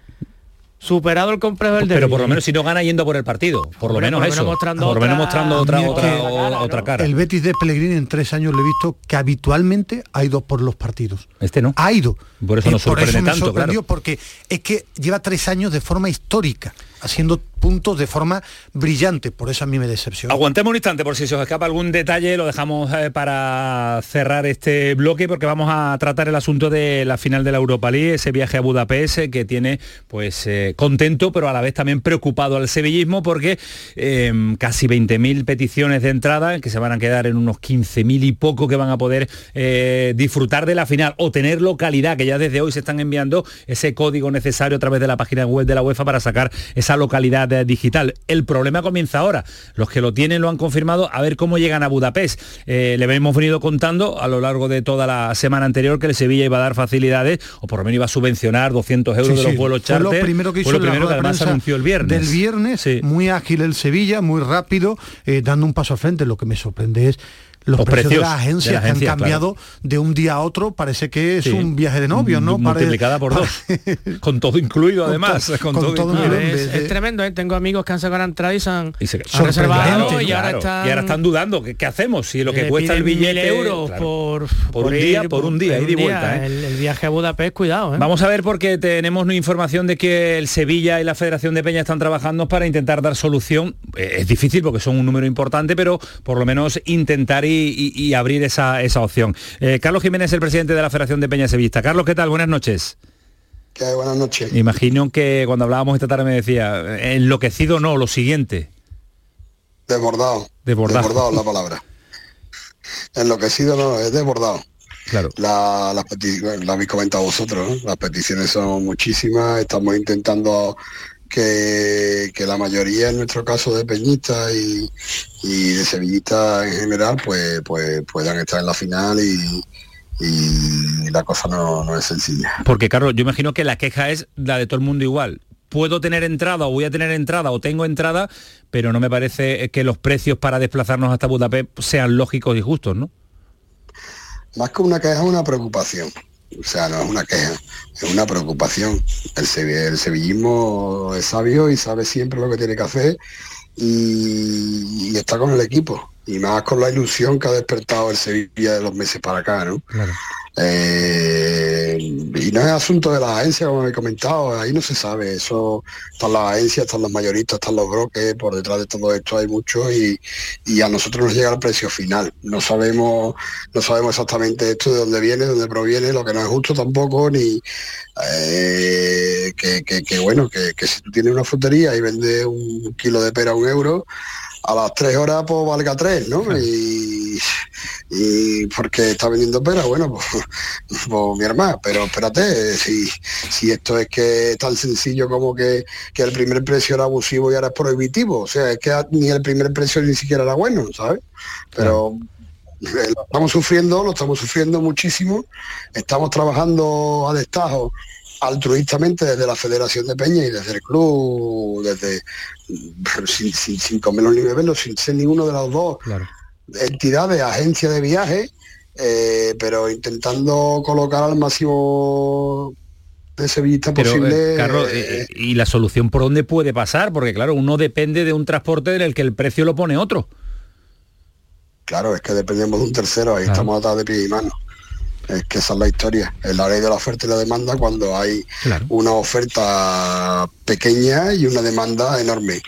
Superado el complejo del derbi. Pero por lo menos si no gana yendo por el partido, por lo menos por lo menos eso. mostrando por lo menos otra- mostrando otra, otra, que o- otra cara. el Betis de Pellegrini en tres años le he visto que habitualmente ha ido por los partidos. Este no. Ha ido. Por eso Eh, nos sorprende me tanto, sorprendió, claro. porque es que lleva tres años de forma histórica, haciendo puntos de forma brillante. Por eso a mí me decepciona. Aguantemos un instante por si se os escapa algún detalle, lo dejamos eh, para cerrar este bloque porque vamos a tratar el asunto de la final de la Europa League, ese viaje a Budapest eh, que tiene pues eh, contento pero a la vez también preocupado al sevillismo porque eh, casi 20.000 peticiones de entrada que se van a quedar en unos 15.000 y poco que van a poder disfrutar de la final o tener localidad que ya desde hoy se están enviando ese código necesario a través de la página web de la UEFA para sacar esa localidad eh, digital. El problema comienza ahora. Los que lo tienen lo han confirmado a ver cómo llegan a Budapest. Eh, le hemos venido contando a lo largo de toda la semana anterior que el Sevilla iba a dar facilidades o por lo menos iba a subvencionar 200 euros Sí, de los sí. vuelos Fue lo charter. primero que hizo lo la primero que además anunció el viernes. Del viernes, muy ágil el Sevilla, muy rápido, eh, dando un paso al frente. Lo que me sorprende es los, Los precios, precios de las de agencias las que han agencias, cambiado de un día a otro. Parece que es Sí. un viaje de novios, ¿no? Multiplicada por dos. *laughs* con todo incluido Con además. to- con con todo todo incluido. es, es tremendo, ¿eh? tengo amigos que han sacado la entrada y se han, Y se- han reservado Claro, y ahora están, Y ahora están dudando. ¿Qué, qué hacemos? Si lo que cuesta el billete... 1.000 euros claro. por, Por un día, por un día, ida y vuelta, ¿eh? El, el viaje a Budapest, cuidado, ¿eh? Vamos a ver porque tenemos información de que el Sevilla y la Federación de Peña están trabajando para intentar dar solución. Eh, Es difícil porque son un número importante, pero por lo menos intentar y, y- y abrir esa, esa opción. Eh, Carlos Jiménez, el presidente de la Federación de Peña Sevista. Carlos, ¿qué tal? Buenas noches. ¿Qué hay? Buenas noches. Imagino que cuando hablábamos esta tarde me decía, enloquecido no, lo siguiente. Desbordado. Desbordado. Desbordado es la palabra. Enloquecido no, es desbordado. Claro. La, las peticiones, lo habéis comentado vosotros, ¿no? las peticiones son muchísimas, estamos intentando que, que la mayoría, en nuestro caso de peñistas y, y de sevillistas en general, pues, pues puedan estar en la final y, y la cosa no, no es sencilla. Porque, Carlos, yo imagino que la queja es la de todo el mundo igual. Puedo tener entrada o voy a tener entrada o tengo entrada, pero no me parece que los precios para desplazarnos hasta Budapest sean lógicos y justos, ¿no? Más que una queja, una preocupación. O sea, no es una queja, es una preocupación. El, sevi- el sevillismo es sabio y sabe siempre lo que tiene que hacer y está con el equipo. Y más con la ilusión que ha despertado el Sevilla de los meses para acá, ¿no? Eh, y no es asunto de las agencias, como he comentado, ahí no se sabe, eso están las agencias, están los mayoristas, están los brokers, por detrás de todo esto hay mucho y, y a nosotros nos llega el precio final. No sabemos, no sabemos exactamente esto de dónde viene, de dónde proviene, lo que no es justo tampoco, ni eh, que, que- que bueno, que, que si tú tienes una frutería y vendes un kilo de pera a un euro, a las tres horas pues valga tres, ¿no? Y, y porque está vendiendo pera, bueno, pues, *laughs* pues, mi hermano, pero espérate, si, si esto es que es tan sencillo como que, que el primer precio era abusivo y ahora es prohibitivo, o sea, es que ni el primer precio ni siquiera era bueno, ¿sabes? Pero eh, lo estamos sufriendo, lo estamos sufriendo muchísimo, estamos trabajando a destajo altruistamente desde la Federación de Peña y desde el club, desde mm, sin, sin, sin comerlo ni beberlo, sin ser ninguno de los dos entidades, agencias de viaje, eh, pero intentando colocar al máximo de sevillistas Pero, posible. eh, Carlos, eh, eh, ¿y la solución por dónde puede pasar? Porque, claro, uno depende de un transporte en el que el precio lo pone otro. Claro, es que dependemos de un tercero, ahí estamos atados de pie y mano. Es que esa es la historia. Es la ley de la oferta y la demanda cuando hay una oferta pequeña y una demanda enorme.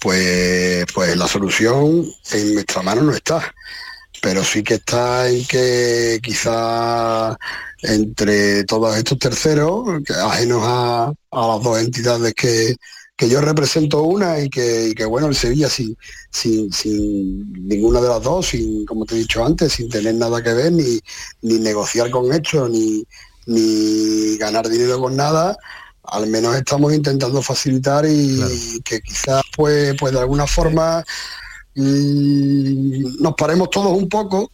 Pues, pues la solución en nuestra mano no está. Pero sí que está en que quizá entre todos estos terceros, ajenos a, a las dos entidades que, que yo represento una y que, bueno, el Sevilla sin, sin, sin, ninguna de las dos, sin, como te he dicho antes, sin tener nada que ver, ni, ni negociar con hechos, ni, ni ganar dinero con nada, al menos estamos intentando facilitar y, que quizás pues, pues de alguna forma mm, nos paremos todos un poco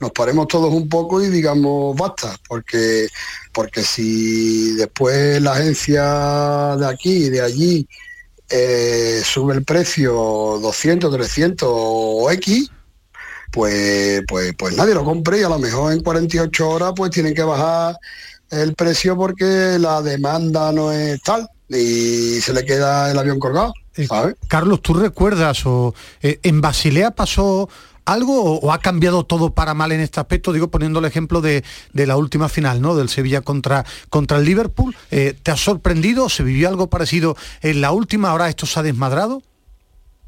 nos paremos todos un poco y digamos basta, porque, porque si después la agencia de aquí y de allí eh, sube el precio 200, 300 o X, pues, pues, pues nadie lo compre y a lo mejor en 48 horas pues tienen que bajar el precio porque la demanda no es tal y se le queda el avión colgado. Eh, Carlos, ¿tú recuerdas o eh, en Basilea pasó algo o, ha cambiado todo para mal en este aspecto? Digo, poniendo el ejemplo de, la última final, ¿no? Del Sevilla contra, contra el Liverpool. Eh, ¿Te ha sorprendido? ¿Se vivió algo parecido en la última? ¿Ahora esto se ha desmadrado?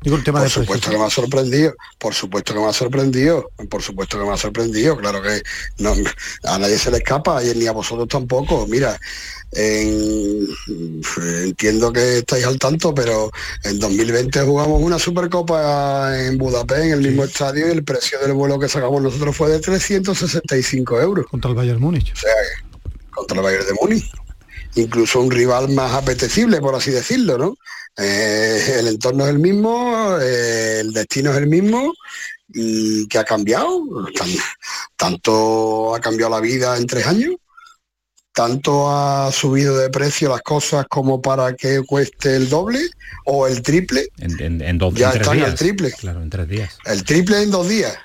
Digo, el tema por supuesto que me ha sorprendido, por supuesto que me ha sorprendido, por supuesto que me ha sorprendido, claro que no, a nadie se le escapa y ni a vosotros tampoco. Mira, entiendo que estáis al tanto, pero en 2020 jugamos una Supercopa en Budapest, en el mismo estadio, y el precio del vuelo que sacamos nosotros fue de 365 euros. Contra el Bayern Múnich. O sea, contra el Bayern de Múnich. Incluso un rival más apetecible, por así decirlo, ¿no? Eh, el entorno es el mismo, eh, el destino es el mismo y que ha cambiado. tanto ha cambiado la vida en tres años tanto ha subido de precio las cosas como para que cueste el doble o el triple. En, dos, ya están días. el triple. Claro, en tres días. El triple en dos días.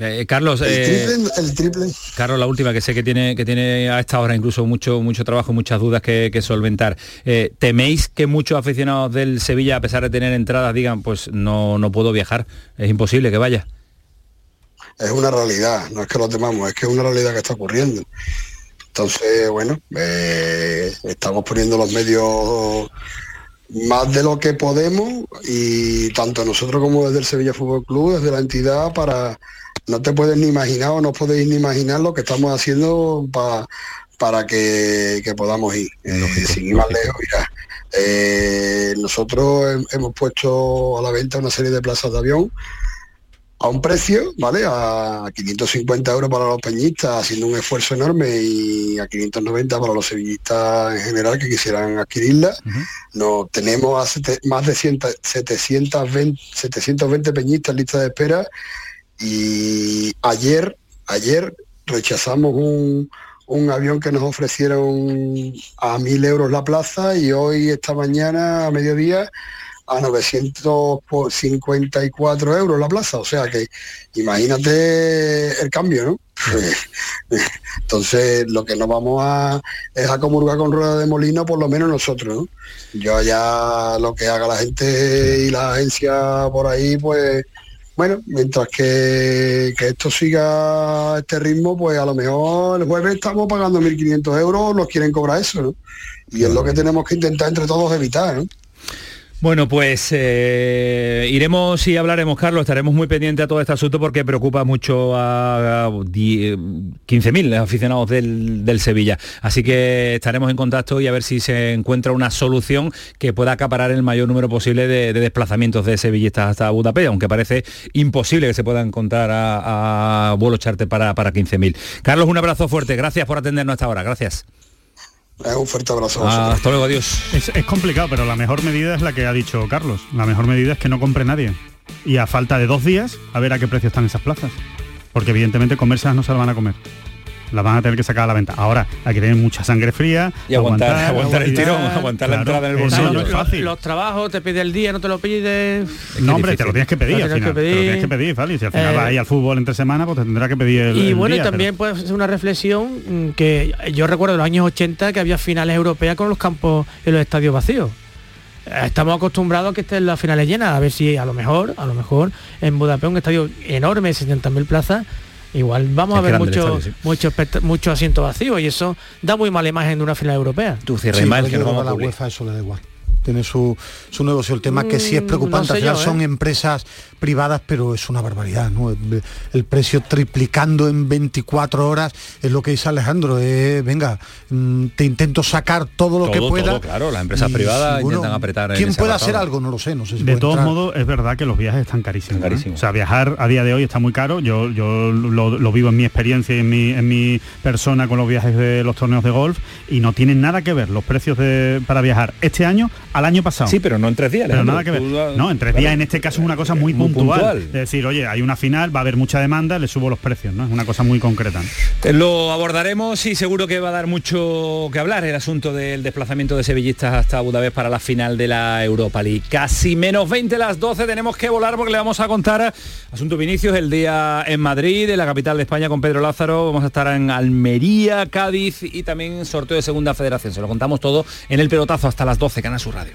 Eh, Carlos, el, eh, triple, el, triple, Carlos, la última que sé que tiene que tiene a esta hora incluso mucho mucho trabajo, muchas dudas que, solventar. Eh, ¿Teméis que muchos aficionados del Sevilla, a pesar de tener entradas, digan, pues no, no puedo viajar, es imposible que vaya? Es una realidad, no es que lo temamos, es que es una realidad que está ocurriendo. Entonces, bueno, eh, estamos poniendo los medios más de lo que podemos y tanto nosotros como desde el Sevilla Fútbol Club, desde la entidad, para no te puedes ni imaginar o no podéis ni imaginar lo que estamos haciendo para que, podamos ir. Eh, sin ir más lejos, mira, eh, nosotros hemos puesto a la venta una serie de plazas de avión a un precio, ¿vale? A 550 euros para los peñistas, haciendo un esfuerzo enorme, y a 590 para los sevillistas en general que quisieran adquirirla. No, tenemos a más de 720, 720 peñistas en lista de espera y ayer, ayer rechazamos un, un avión que nos ofrecieron a mil euros la plaza y hoy, esta mañana, a mediodía, a 954 euros la plaza. O sea que imagínate el cambio, ¿no? *laughs* Entonces lo que no vamos a es a comulgar con rueda de molino, por lo menos nosotros, ¿no? Yo ya lo que haga la gente y la agencia por ahí, pues bueno, mientras que, que, esto siga este ritmo, pues a lo mejor el jueves estamos pagando 1.500 euros, nos quieren cobrar eso, ¿no? Y es lo que tenemos que intentar entre todos evitar, ¿no? Bueno, pues eh, iremos y hablaremos, Carlos, estaremos muy pendientes a todo este asunto porque preocupa mucho a, 15.000 aficionados del, Sevilla. Así que estaremos en contacto y a ver si se encuentra una solución que pueda acaparar el mayor número posible de, desplazamientos de sevillistas hasta Budapest, aunque parece imposible que se pueda encontrar a, vuelo charte para, para 15.000. Carlos, un abrazo fuerte, gracias por atendernos hasta ahora, gracias. Un fuerte abrazo. hasta luego, adiós. Es, complicado, pero la mejor medida es la que ha dicho Carlos. La mejor medida es que no compre nadie. Y a falta de dos días, a ver a qué precio están esas plazas. Porque evidentemente comercias no se las van a comer la van a tener que sacar a la venta. Ahora hay que tener mucha sangre fría. Y aguantar, aguantar, el tirón, aguantar la entrada en el bolsillo. los, los, trabajos te pide el día, no te lo pide. No, hombre, te lo tienes que pedir al final. Te lo tienes que pedir, ¿vale? Si al final eh, vas ahí al fútbol entre semana, pues te tendrá que pedir el Y bueno, y también puede ser una reflexión mm, que yo recuerdo en los años 80 que había finales europeas con los campos en los estadios vacíos estamos acostumbrados a que estén las finales llenas, a ver si a lo mejor, a lo mejor en Budapest un estadio enorme, 60.000 plazas, igual vamos Es a ver el mucho, sí. mucho, espect- mucho asiento vacío y eso da muy mala imagen de una final europea. Tú Sí, pero yo creo que a la UEFA eso le da igual. Tiene su, su negocio. El tema que sí es Mm, preocupante, no sé al final yo, ¿eh? son empresas privadas, pero es una barbaridad. ¿no? El, precio triplicando en 24 horas es lo que dice Alejandro. eh, venga, mm, te intento sacar todo lo que pueda. todo, claro, las empresas Y, privadas bueno, intentan apretar en ¿Quién puede hacer algo? No lo sé. No sé si De todos modos, es verdad que los viajes están carísimos. ¿eh? Carísimos. O sea, viajar a día de hoy está muy caro. Yo, yo lo, lo vivo en mi experiencia y en mi, en mi persona con los viajes de los torneos de golf y no tienen nada que ver los precios de, para viajar este año al año pasado. Sí, pero no en tres días. Pero Alejandro. nada que ver. Tú, No, en tres claro. días en este caso es una cosa muy, Muy puntual. puntual. Es decir, oye, hay una final, va a haber mucha demanda, le subo los precios, ¿no? Es una cosa muy concreta. ¿no? Eh, Lo abordaremos y seguro que va a dar mucho que hablar el asunto del desplazamiento de sevillistas hasta Budapest para la final de la Europa League. Casi menos 20 las 12 tenemos que volar porque le vamos a contar asunto Vinicius el día en Madrid, en la capital de España con Pedro Lázaro. Vamos a estar en Almería, Cádiz y también sorteo de segunda federación. Se lo contamos todo en el pelotazo hasta las 12, Canal Sur Radio.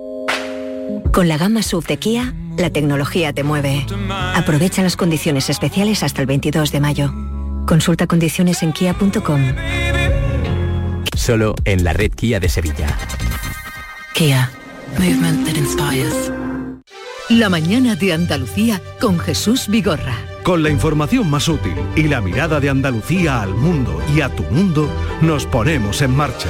Con la gama SUV de Kia, la tecnología te mueve. Aprovecha las condiciones especiales hasta el 22 de mayo. Consulta condiciones en kia.com. Solo en la red Kia de Sevilla. Kia. Movement that inspires. La mañana de Andalucía con Jesús Vigorra. Con la información más útil y la mirada de Andalucía al mundo y a tu mundo, nos ponemos en marcha.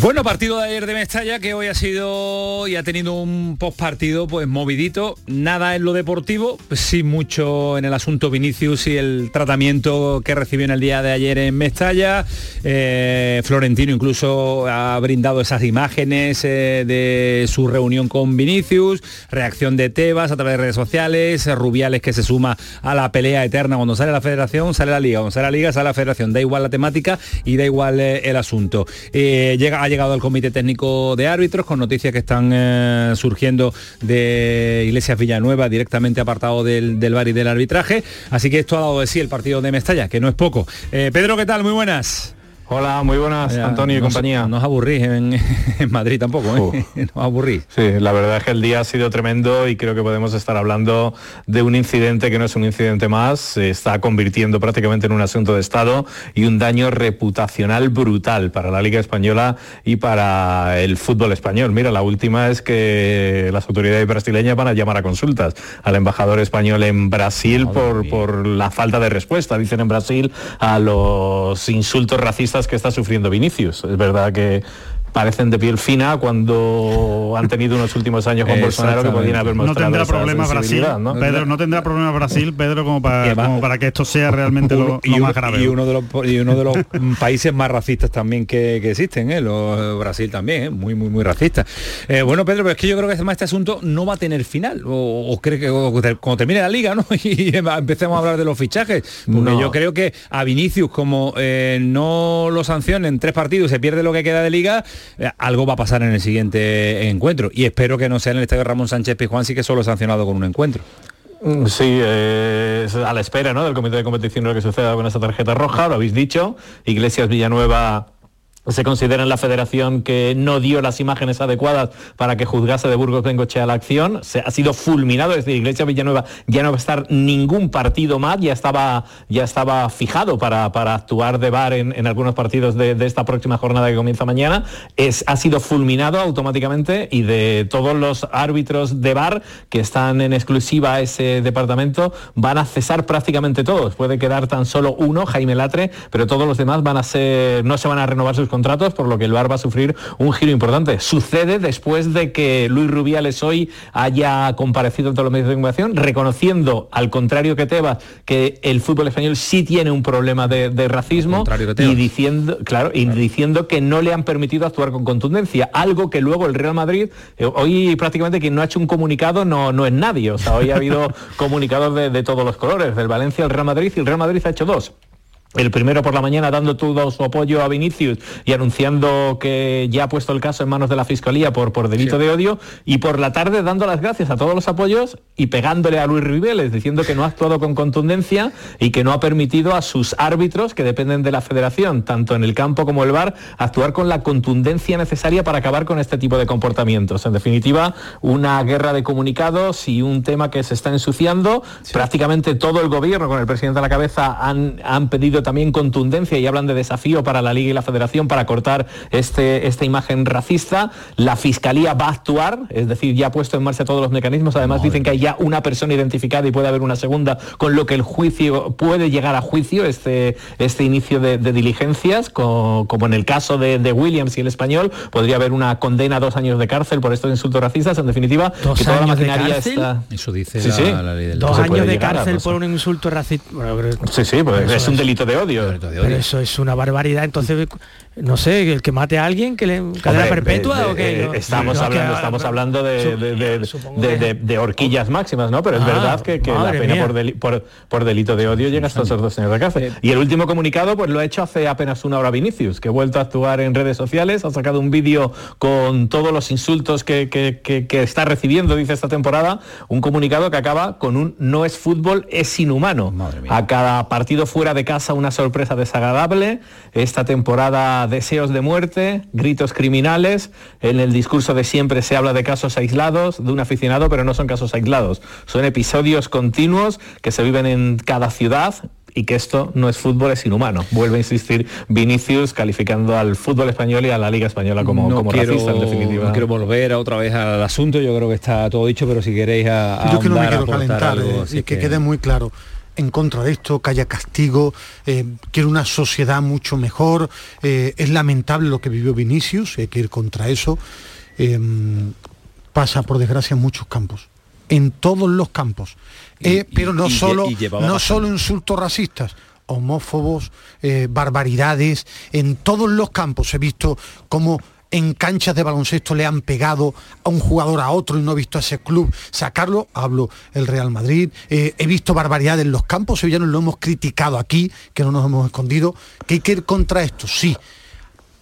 Bueno, partido de ayer de Mestalla que hoy ha sido y ha tenido un postpartido pues movidito, nada en lo deportivo, pues sí mucho en el asunto Vinicius y el tratamiento que recibió en el día de ayer en Mestalla. Eh, Florentino incluso ha brindado esas imágenes eh, de su reunión con Vinicius, reacción de Tebas a través de redes sociales, Rubiales que se suma a la pelea eterna cuando sale la federación, sale la liga, cuando sale la liga, sale la federación, da igual la temática y da igual eh, el asunto. Llega, llegado al comité técnico de árbitros con noticias que están eh, surgiendo de Iglesias Villanueva directamente apartado del, del bar y del arbitraje. Así que esto ha dado de sí el partido de Mestalla, que no es poco. Eh, Pedro, ¿qué tal? Muy buenas. Hola, muy buenas, Antonio y compañía. No os aburrís en, *laughs* en Madrid tampoco, ¿eh? *laughs* No os aburrís. Sí, la verdad es que el día ha sido tremendo y creo que podemos estar hablando de un incidente que no es un incidente más, se está convirtiendo prácticamente en un asunto de Estado y un daño reputacional brutal para la Liga Española y para el fútbol español. Mira, la última es que las autoridades brasileñas van a llamar a consultas al embajador español en Brasil por, por la falta de respuesta, dicen en Brasil, a los insultos racistas que está sufriendo Vinicius. Es verdad que parecen de piel fina cuando han tenido unos últimos años con *laughs* Bolsonaro que podían haber no mostrado tendrá esa problemas Brasil, ¿no? Pedro, no tendrá problemas Brasil, Pedro, como para, como para que esto sea realmente lo, Uno- y, lo más grave. y uno de los y uno de los *laughs* países más racistas también que, que existen, ¿eh? Los- Brasil también, ¿eh? muy muy muy racista. Eh, bueno, Pedro, pero es que yo creo que además este asunto no va a tener final. O, o cree que o cuando termine la liga, ¿no? *laughs* Y empecemos a hablar de los fichajes. Porque No. yo creo que a Vinicius, como eh, no lo sancionen tres partidos, se pierde lo que queda de liga, algo va a pasar en el siguiente encuentro. Y espero que no sea en el estadio Ramón Sánchez Pizjuán, sí que solo sancionado con un encuentro. Mm, Sí, eh, a la espera ¿no? del comité de competición lo que suceda con esta tarjeta roja, lo habéis dicho. Iglesias Villanueva se considera en la federación que no dio las imágenes adecuadas para que juzgase de Burgos Bengochea la acción. Se ha sido fulminado, es decir, Iglesias Villanueva ya no va a estar ningún partido más, ya estaba, ya estaba fijado para, para actuar de bar en, en algunos partidos de, de esta próxima jornada que comienza mañana. Es, ha sido fulminado automáticamente y de todos los árbitros de bar que están en exclusiva a ese departamento van a cesar prácticamente todos. Puede quedar tan solo uno, Jaime Latre, pero todos los demás van a ser, no se van a renovar sus contratos, por lo que el VAR va a sufrir un giro importante. Sucede después de que Luis Rubiales hoy haya comparecido ante los medios de comunicación, reconociendo, al contrario que Tebas, que el fútbol español sí tiene un problema de, de racismo y diciendo, claro, y diciendo que no le han permitido actuar con contundencia, algo que luego el Real Madrid, eh, hoy prácticamente quien no ha hecho un comunicado no, no es nadie, o sea, hoy ha habido *laughs* comunicados de, de todos los colores, del Valencia al Real Madrid y el Real Madrid ha hecho dos. El primero por la mañana dando todo su apoyo a Vinicius y anunciando que ya ha puesto el caso en manos de la Fiscalía por, por delito de odio y por la tarde dando las gracias a todos los apoyos y pegándole a Luis Ribeles diciendo que no ha actuado con contundencia y que no ha permitido a sus árbitros que dependen de la federación, tanto en el campo como el VAR, actuar con la contundencia necesaria para acabar con este tipo de comportamientos. En definitiva, una guerra de comunicados y un tema que se está ensuciando. Prácticamente todo el gobierno, con el presidente a la cabeza, han, han pedido también contundencia y hablan de desafío para la Liga y la Federación para cortar este, esta imagen racista. La Fiscalía va a actuar, es decir, ya ha puesto en marcha todos los mecanismos. Además dicen que hay ya una persona identificada y puede haber una segunda, con lo que el juicio puede llegar a juicio, este, este inicio de, de diligencias, co- como en el caso de, de Williams y el español, podría haber una condena a dos años de cárcel por estos insultos racistas. En definitiva, ¿Dos que toda la años de maquinaria cárcel? está... Eso dice Sí, la, sí. la ley del Dos años de cárcel por un insulto racista. Bueno, pero- Sí, sí, pues es un delito de odio. Pero eso es una barbaridad. Entonces, no sé, el que mate a alguien, que le cadena perpetua de- de- o qué. eh, No, estamos no, hablando, que- estamos hablando de, de- horquillas máximas, ¿no? Pero es Ah, verdad que, que la pena por, deli- por, por delito de odio llega hasta esos dos años de cárcel. Y el último comunicado, pues lo ha hecho hace apenas una hora Vinicius, que ha vuelto a actuar en redes sociales, ha sacado un vídeo con todos los insultos que- que está recibiendo, dice esta temporada, un comunicado que acaba con un no es fútbol, es inhumano. A cada partido fuera de casa una sorpresa desagradable. Esta temporada deseos de muerte, gritos criminales. En el discurso de siempre se habla de casos aislados de un aficionado, pero no son casos aislados. Son episodios continuos que se viven en cada ciudad y que esto no es fútbol, es inhumano. Vuelve a insistir Vinicius calificando al fútbol español y a la Liga Española como, no como quiero, racista, en definitiva. no quiero volver a otra vez al asunto, yo creo que está todo dicho, pero si queréis a, a Yo que no me quiero calentar algo, eh, y es que, quede muy claro en contra de esto, que haya castigo, eh, quiero una sociedad mucho mejor, eh, es lamentable lo que vivió Vinicius, hay que ir contra eso, eh, pasa por desgracia en muchos campos, en todos los campos, Eh, pero no y solo, y no bastante. solo insultos racistas, homófobos, eh, barbaridades, en todos los campos he visto cómo en canchas de baloncesto le han pegado a un jugador a otro y no he visto a ese club sacarlo, hablo el Real Madrid, eh, he visto barbaridades en los campos sevillanos, lo hemos criticado aquí, que no nos hemos escondido, que hay que ir contra esto, sí,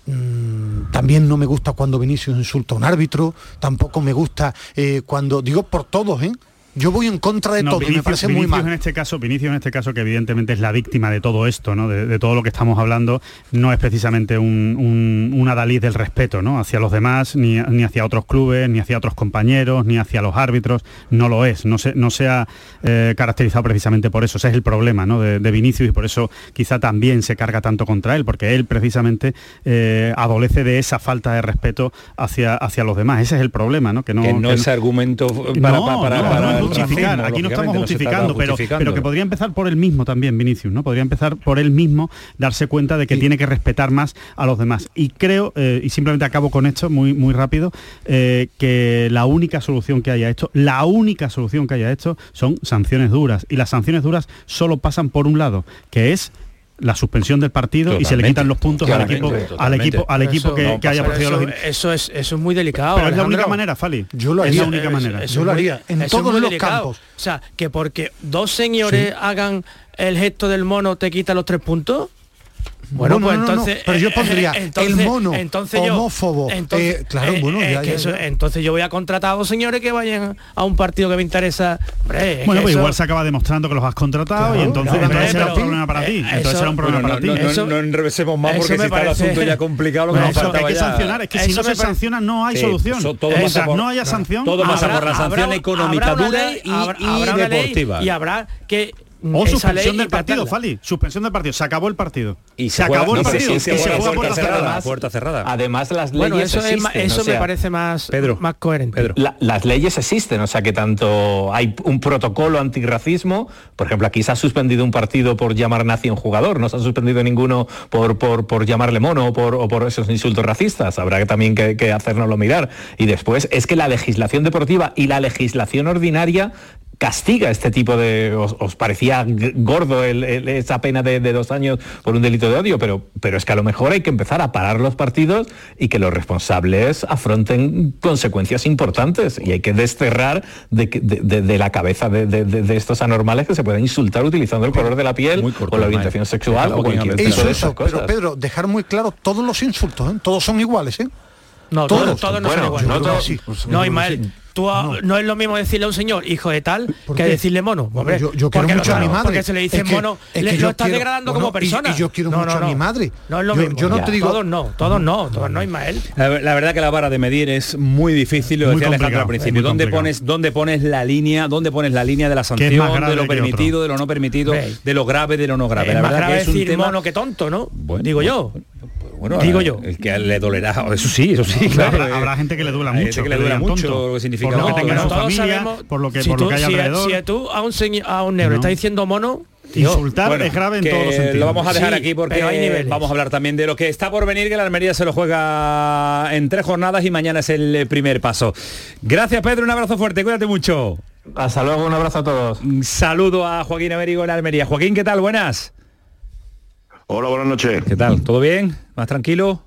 Mm, también no me gusta cuando Vinicius insulta a un árbitro, tampoco me gusta eh, cuando, digo por todos, ¿eh? Yo voy en contra de No, todo y me Vinicius- parece muy Vinicius mal. en este caso, Vinicius en este caso, que evidentemente es la víctima de todo esto, ¿no? De, de todo lo que estamos hablando, no es precisamente un, un, un adalid del respeto, ¿no? Hacia los demás, ni, ni hacia otros clubes, ni hacia otros compañeros, ni hacia los árbitros, no lo es, no se, no se ha eh, caracterizado precisamente por eso. Ese es el problema, ¿no? De, de Vinicius y por eso quizá también se carga tanto contra él, porque él precisamente eh, adolece de esa falta de respeto hacia, hacia los demás. Ese es el problema, ¿no? que no, es argumento para, no, para, para- no, para no es el justificar, aquí no estamos pero, justificando. pero que podría empezar por él mismo también, Vinicius, ¿no? Podría empezar por él mismo, darse cuenta de que tiene que respetar más a los demás. Y creo, eh, y simplemente acabo con esto muy, muy rápido, eh, que la única solución que haya esto, la única solución que haya esto son sanciones duras. Y las sanciones duras solo pasan por un lado, que es la suspensión del partido y se le quitan los puntos al equipo al equipo al equipo eso que, no que haya procedido a los eso, eso es eso es muy delicado pero es la única manera Fali Yo lo es haría. la única Eso- manera eso Yo lo haría en eso es todos los delicado. campos. O sea, que porque dos señores hagan el gesto del mono te quita los tres puntos. Bueno, No, pues no, no, no, entonces... pero yo eh, pondría eh, el entonces- mono, entonces yo- homófobo, entonces, eh, claro, bueno, ya, que ya, eso- ya. entonces yo voy a contratar a dos señores que vayan a un partido que me interesa. Hombre, Bueno, pues eso- igual se acaba demostrando que los has contratado y Claro, entonces, claro, entonces será un problema para ti. eh, Entonces será un problema Bueno, para ti. no, no, Eso- no enrevesemos más porque si está el asunto ya complicado lo que hay que ya. sancionar, es que si no se sanciona no hay solución. Mientras no haya sanción, todo pasa por la sanción económica dura y, y deportiva. y habrá que O esa suspensión ley del partido. Fali. Suspensión del partido. Se acabó el partido. Y se, juega- acabó el no, partido. sí, sí, y se juega puerta cerrada. cerrada. Puerta cerrada. Además las leyes Bueno, eso, es existen, eso o sea, me parece más, Pedro, más coherente. Pedro. La- las leyes existen, o sea que tanto hay un protocolo antirracismo, por ejemplo, aquí se ha suspendido un partido por llamar nazi a un jugador, no se ha suspendido ninguno por, por, por llamarle mono o por, o por esos insultos racistas, habrá que también que, que hacérnoslo mirar. Y después es que la legislación deportiva y la legislación ordinaria castiga este tipo de... Os, os parecía gordo el- el- esa pena de, de dos años por un delito de odio, pero, pero es que a lo mejor hay que empezar a parar los partidos y que los responsables afronten consecuencias importantes y hay que desterrar de, de- de- de la cabeza de, de- de- de estos anormales que se pueden insultar utilizando el color de la piel o la orientación sexual o cualquier tipo Eso, de eso, esas cosas. pero Pedro, dejar muy claro todos los insultos, ¿eh? todos son iguales, ¿eh? No, Todos. todos, todos no Bueno, son iguales. No, que sí. no, Ismael, tú a- no. es lo mismo decirle a un señor hijo de tal que decirle mono. Hombre, yo, yo quiero porque mucho lo- a mi madre. Porque se le dice Es que- mono, es le, lo estás quiero- degradando bueno, como y- y persona. yo quiero No, mucho no, a mi madre. No es lo Yo- mismo. yo no te digo- Todos no, todos no, todos no, Ismael. La, la verdad que la vara de medir es muy difícil, lo Muy decía Alejandro al principio. ¿Dónde complicado. pones, ¿Dónde pones la línea? ¿Dónde pones la línea de la sanción, de lo permitido, de lo no permitido, Ve. de lo grave, de lo no grave? es la más verdad grave que es un decir tema mono que tonto, ¿no? Digo yo. Bueno, digo yo. El que le dolerá, *laughs* eso sí, eso sí, Habrá- claro. habrá gente que le duela mucho, gente que le que duela mucho tonto, lo que significa por lo que tenga su todos familia, sabemos- por lo que, si por lo tú- que hay si- alrededor. Si tú a un, señor- a un negro No. le estás diciendo mono, tío, Insultar Bueno, es grave en que todos los sentidos. Lo vamos a dejar Sí, aquí porque hay niveles. vamos a hablar también de lo que está por venir, que la Almería se lo juega en tres jornadas y mañana es el primer paso. Gracias Pedro, un abrazo fuerte, cuídate mucho. Hasta luego, un abrazo a todos. Un saludo a Joaquín Américo en Almería. Joaquín, ¿qué tal? Buenas. Hola, buenas noches. ¿Qué tal? ¿Todo bien? ¿Más tranquilo?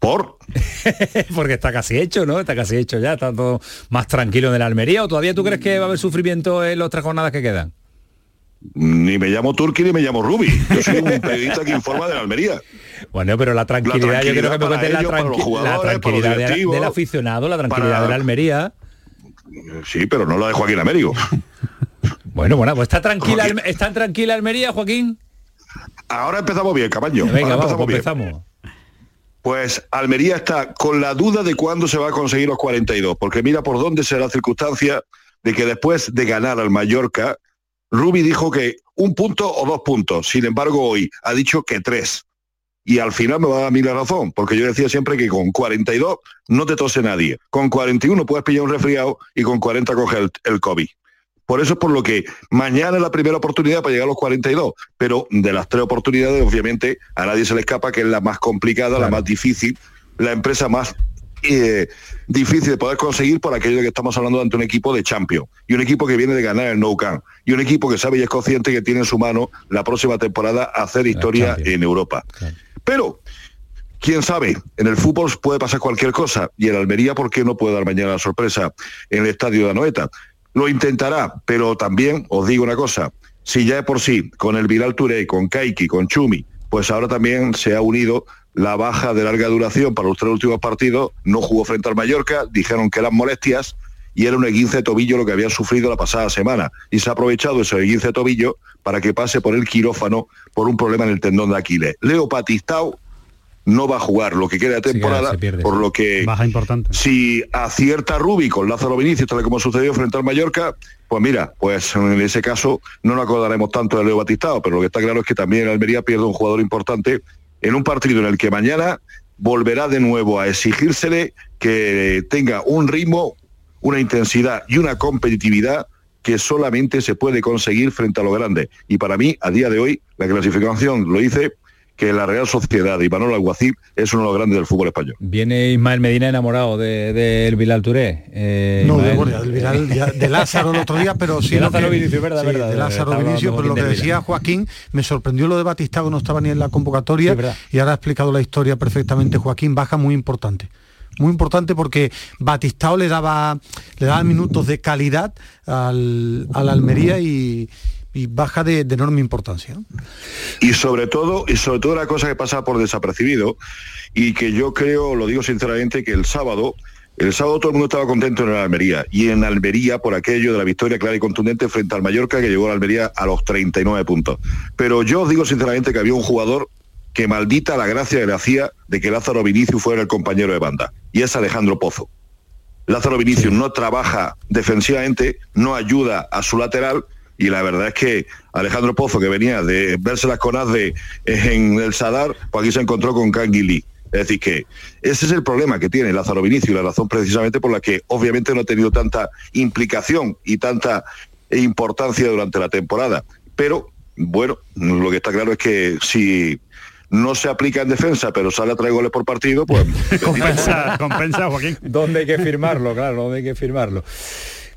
¿Por? *laughs* Porque está casi hecho, ¿no? Está casi hecho ya, está todo más tranquilo en el Almería. ¿O todavía tú crees que va a haber sufrimiento en las tres jornadas que quedan? Ni me llamo Turki ni me llamo Rubi. Yo soy un periodista que informa de la Almería. Bueno, pero la tranquilidad, yo creo que me cuentes la, tranqui- la tranquilidad del aficionado, la tranquilidad para- de la Almería. Sí, pero no la de Joaquín Américo. *laughs* Bueno, bueno, pues está tranquila, Joaquín. ¿está tranquila Almería, Joaquín? Ahora empezamos bien, Camaño. Venga, Ahora vamos, pues bien. empezamos. Pues Almería está con la duda de cuándo se va a conseguir los 42, porque mira por dónde será la circunstancia de que después de ganar al Mallorca, Rubi dijo que un punto o dos puntos. Sin embargo, hoy ha dicho que tres. Y al final me va a dar a mí la razón, porque yo decía siempre que con 42 no te tose nadie. Con 41 puedes pillar un resfriado y con 40 coge el, el COVID. Por eso es por lo que mañana es la primera oportunidad para llegar a los 42, pero de las tres oportunidades, obviamente, a nadie se le escapa que es la más complicada, la más difícil, la empresa más eh, difícil de poder conseguir por aquello de que estamos hablando ante un equipo de champion y un equipo que viene de ganar el No Camp y un equipo que sabe y es consciente que tiene en su mano la próxima temporada hacer historia en Europa. Pero quién sabe, en el fútbol puede pasar cualquier cosa y en Almería, ¿por qué no puede dar mañana la sorpresa en el estadio de Anoeta? Lo intentará, pero también os digo una cosa, si ya de por sí, con el Viral Touré, con Kaiki, con Chumi, pues ahora también se ha unido la baja de larga duración para los tres últimos partidos, no jugó frente al Mallorca, dijeron que eran molestias y era un esguince de tobillo lo que había sufrido la pasada semana. Y se ha aprovechado ese esguince de tobillo para que pase por el quirófano por un problema en el tendón de Aquiles. Leo Batistao no va a jugar lo que queda de temporada, por lo que Baja importante. si acierta Rubi con Lázaro Vinicius, tal y como sucedió frente al Mallorca, pues mira, pues en ese caso no nos acordaremos tanto de Leo Batistao, pero lo que está claro es que también Almería pierde un jugador importante en un partido en el que mañana volverá de nuevo a exigírsele que tenga un ritmo, una intensidad y una competitividad que solamente se puede conseguir frente a lo grande. Y para mí, a día de hoy, la clasificación lo dice que la Real Sociedad y Manolo Alguacil es uno de los grandes del fútbol español. Viene Ismael Medina enamorado del de, Bilal Touré. Eh, No, de, bueno, del Vidal, ya- de Lázaro el otro día, pero sí. De Lázaro Vinicius, verdad, sí, verdad, De Lázaro hablando pero lo que de decía. Joaquín, me sorprendió lo de Batistao, que no estaba ni en la convocatoria, Sí, y ahora ha explicado la historia perfectamente. Joaquín, baja muy importante. Muy importante porque Batistao le daba, le daba minutos de calidad al, al Almería y, y baja de, de enorme importancia. y sobre todo y sobre todo una cosa que pasa por desapercibido y que yo creo lo digo sinceramente que el sábado el sábado todo el mundo estaba contento en Almería y en Almería por aquello de la victoria clara y contundente frente al Mallorca que llegó a la Almería a los 39 puntos. Pero yo os digo sinceramente que había un jugador que maldita la gracia que le hacía de que Lázaro Vinicius fuera el compañero de banda y es Alejandro Pozo. Lázaro Vinicius no trabaja defensivamente, no ayuda a su lateral y la verdad es que Alejandro Pozo, que venía de verse las conas de en el Sadar, pues aquí se encontró con Canguilí. Es decir, que ese es el problema que tiene Lázaro Vinicius, la razón precisamente por la que obviamente no ha tenido tanta implicación y tanta importancia durante la temporada. Pero, bueno, lo que está claro es que si no se aplica en defensa, pero sale a traer goles por partido, pues *laughs* compensa, compensa, Joaquín. ¿Dónde hay que firmarlo? Claro, ¿dónde hay que firmarlo?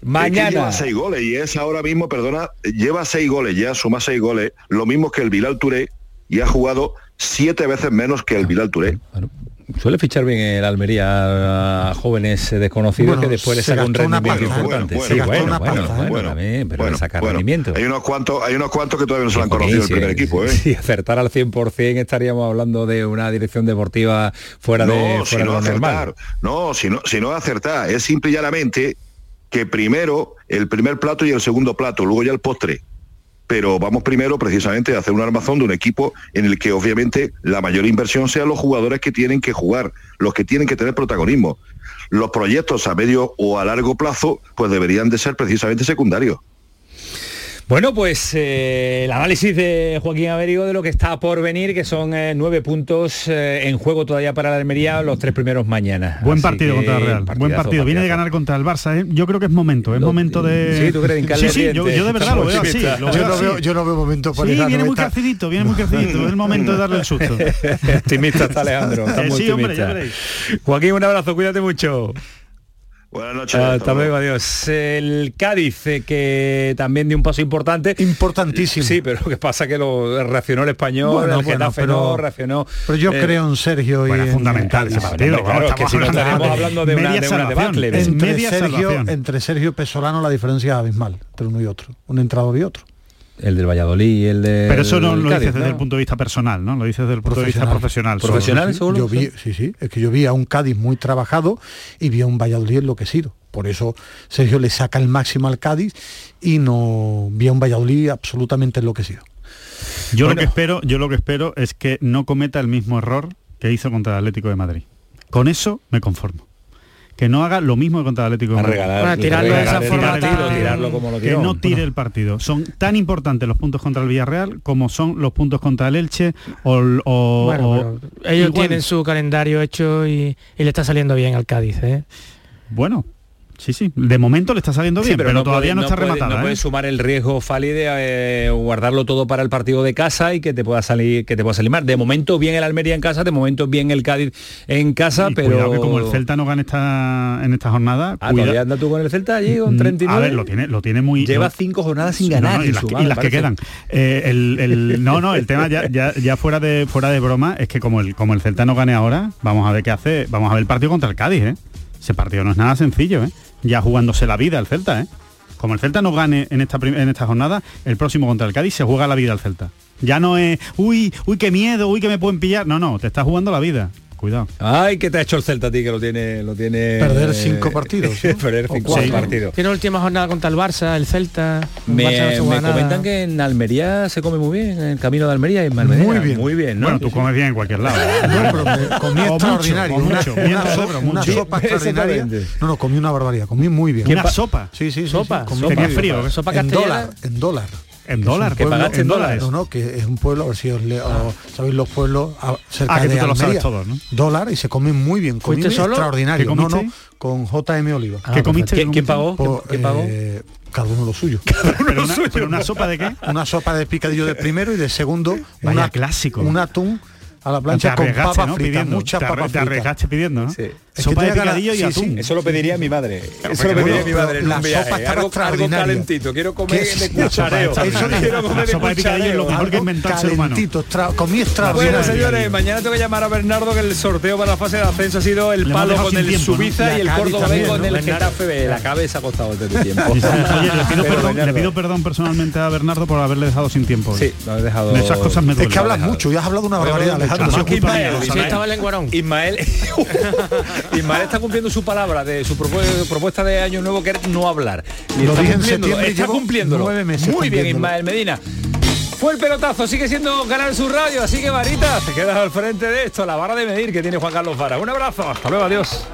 Es que Mañana. lleva seis goles y es ahora mismo, perdona, lleva seis goles ya, suma seis goles, lo mismo que el Bilal Touré y ha jugado siete veces menos que el Bilal Touré. Suele fichar bien el Almería a jóvenes desconocidos Bueno, que después le se saca un rendimiento ¿eh? importante. Bueno, sí, bueno, bueno, una bueno, pasta, ¿eh? bueno, Bueno, también, pero bueno, le saca bueno, rendimiento. Hay unos cuantos, hay unos cuantos que todavía no se lo han conocido el primer equipo, ¿eh? Si acertar al 100% estaríamos hablando de una dirección deportiva fuera de, no, si fuera no de lo normal. acertar, no, si no, si no acertar, es simple y llanamente que primero el primer plato y el segundo plato, luego ya el postre. Pero vamos primero precisamente a hacer un armazón de un equipo en el que obviamente la mayor inversión sean los jugadores que tienen que jugar, los que tienen que tener protagonismo. Los proyectos a medio o a largo plazo pues deberían de ser precisamente secundarios. Bueno, pues eh, el análisis de Joaquín Averigo de lo que está por venir, que son eh, nueve puntos eh, en juego todavía para la Almería, los tres primeros mañana. Buen Así partido que, contra el Real. Buen partido. Viene de ganar contra el Barça. ¿eh? Yo creo que es momento. Es momento de. Sí, ¿tú crees? Sí, sí, yo, de verdad lo veo así. Lo veo Yo no así. veo, yo no veo momento para Sí, viene muy 90. crecidito, viene muy crecidito. Es el momento de darle el susto. *laughs* optimista está Alejandro. Está Eh, muy sí, hombre, ya optimista. veréis. Joaquín, un abrazo, cuídate mucho. Buenas noches. Hasta luego, adiós. El Cádiz, eh, que también dio un paso importante. Importantísimo. Sí, pero lo que pasa que lo reaccionó el español, Bueno, el bueno, pero- no, reaccionó. Pero yo eh, creo en Sergio y Bueno, en fundamental ese Cádiz. partido. Claro, es que si no estaríamos hablando de una, de una debacle. Entre media Sergio, entre Sergio y Pesolano la diferencia es abismal entre uno y otro, un entrador y otro. El del Valladolid y el de. Pero eso no lo dices desde el punto de vista personal, ¿no? Lo dices desde el punto de vista profesional. solo. Profesional, Sí, seguro. Yo vi, sí, sí, es que yo vi a un Cádiz muy trabajado y vi a un Valladolid enloquecido. Por eso Sergio le saca el máximo al Cádiz y no vi a un Valladolid absolutamente enloquecido. Yo lo que espero, yo lo que espero es que no cometa el mismo error que hizo contra el Atlético de Madrid. Con eso me conformo. Que no haga lo mismo que contra el Atlético de A Madrid. regalar, Bueno, tirarlo de regalar esa el forma partido, tan- tirarlo como lo que no tire el partido. Son tan importantes los puntos contra el Villarreal como son los puntos contra el Elche o, o- Bueno, o- pero ellos igual. tienen su calendario hecho y, y le está saliendo bien al Cádiz, ¿eh? Bueno, sí, sí. De momento le está saliendo Sí, bien, pero, todavía puede- no está puede- rematada. No ¿eh? puedes sumar el riesgo, Fali, de eh, guardarlo todo para el partido de casa y que te pueda salir, que te pueda salir mal. De momento bien el Almería en casa, de momento bien el Cádiz en casa, Y pero cuidado que como el Celta no gana esta, en esta jornada, Ah, cuida- todavía anda tú con el Celta allí con Mm, 39. A ver, lo tiene, lo tiene muy. Lleva cinco jornadas sin ganar. no, y, las, que- sumar, y las que parece. quedan. Eh, el, el- no, no, el tema ya, ya, ya fuera de fuera de broma es que como el como el Celta no gane ahora, vamos a ver qué hace, vamos a ver el partido contra el Cádiz, ¿eh? Ese partido no es nada sencillo, ¿eh? Ya jugándose la vida el Celta, ¿eh? Como el Celta no gane en esta en esta jornada, el próximo contra el Cádiz se juega la vida al Celta. Ya no es, uy, uy, qué miedo, uy, que me pueden pillar. No, no, te está jugando la vida. Cuidado. Ay, que te ha hecho el Celta a ti que lo tiene, lo tiene. Perder cinco partidos, *laughs* ¿no? Perder cinco cuatro. partidos. Tiene última jornada contra el Barça, el Celta. el Me, Barça no me comentan que en Almería se come muy bien, en el camino de Almería y en Almería. Muy bien. Muy bien, ¿no? Bueno, tú comes bien en cualquier lado. *laughs* No, pero comí mucho, extraordinario. una, mucho, una sopa, pero una mucho. sopa *laughs* extraordinaria. No, no, comí una barbaridad. Comí muy bien. Una sopa. Sí, sí, sí. Sopa, sí, comí sopa. Tenía frío. ¿eh? Sopa En dólar, en dólar. En dólar. que pagaste en dólares. No, no, que es un pueblo, a ver si os le, o sabéis los pueblos a- cerca Ah, que de tú te lo sabes todo, ¿no? Dólar y se come muy bien. Comí ¿Fuiste solo? extraordinario. ¿Qué No, no, comiste? con JM Oliva. Ah, ¿Qué comiste? ¿Quién, ¿Qué quién pagó? Por, ¿Quién pagó? eh, cada uno lo suyo. *laughs* Pero una, pero una sopa de qué? una sopa de picadillo de primero y de segundo Vaya una, clásico. un atún a la plancha con papas ¿no? fritas, Pidiendo. muchas te, papas te arriesgaste pidiendo, ¿no? Sí. Es Sopa que de tenía ganas- picadillo y sí, atún. sí. Eso lo pediría mi madre. Eso lo pediría bueno, mi madre en la un sopa viaje. estaba Algo, algo extraordinaria. calentito. Quiero comer ¿Qué de cuchareo. Eso es- Quiero comer la de sopa de picadillo es lo mejor que inventó el ser humano. comí Bueno, extraordinario. señores, mañana tengo que llamar a Bernardo que el sorteo para la fase de ascenso ha sido el palo con el. Subiza y el Córdoba con el. Getafe B. La cabeza ha costado este *laughs* tiempo. Le pido, perdón, personalmente a Bernardo por haberle dejado sin tiempo. Sí, lo he dejado. De esas cosas me Es que hablas mucho y has hablado una barbaridad, Alejandro. Más Más que justo a mí, Ismael, estaba lenguarón. Ismael, Ismael está cumpliendo su palabra de su propu- propuesta de año nuevo que era no hablar. Y Lo está dije cumpliéndolo, y está llevo cumpliéndolo. nueve meses Muy bien. Ismael Medina. Fue el pelotazo, sigue siendo ganar su radio, así que Varita, te quedas al frente de esto, la barra de medir que tiene Juan Carlos Vara. Un abrazo, hasta luego, adiós.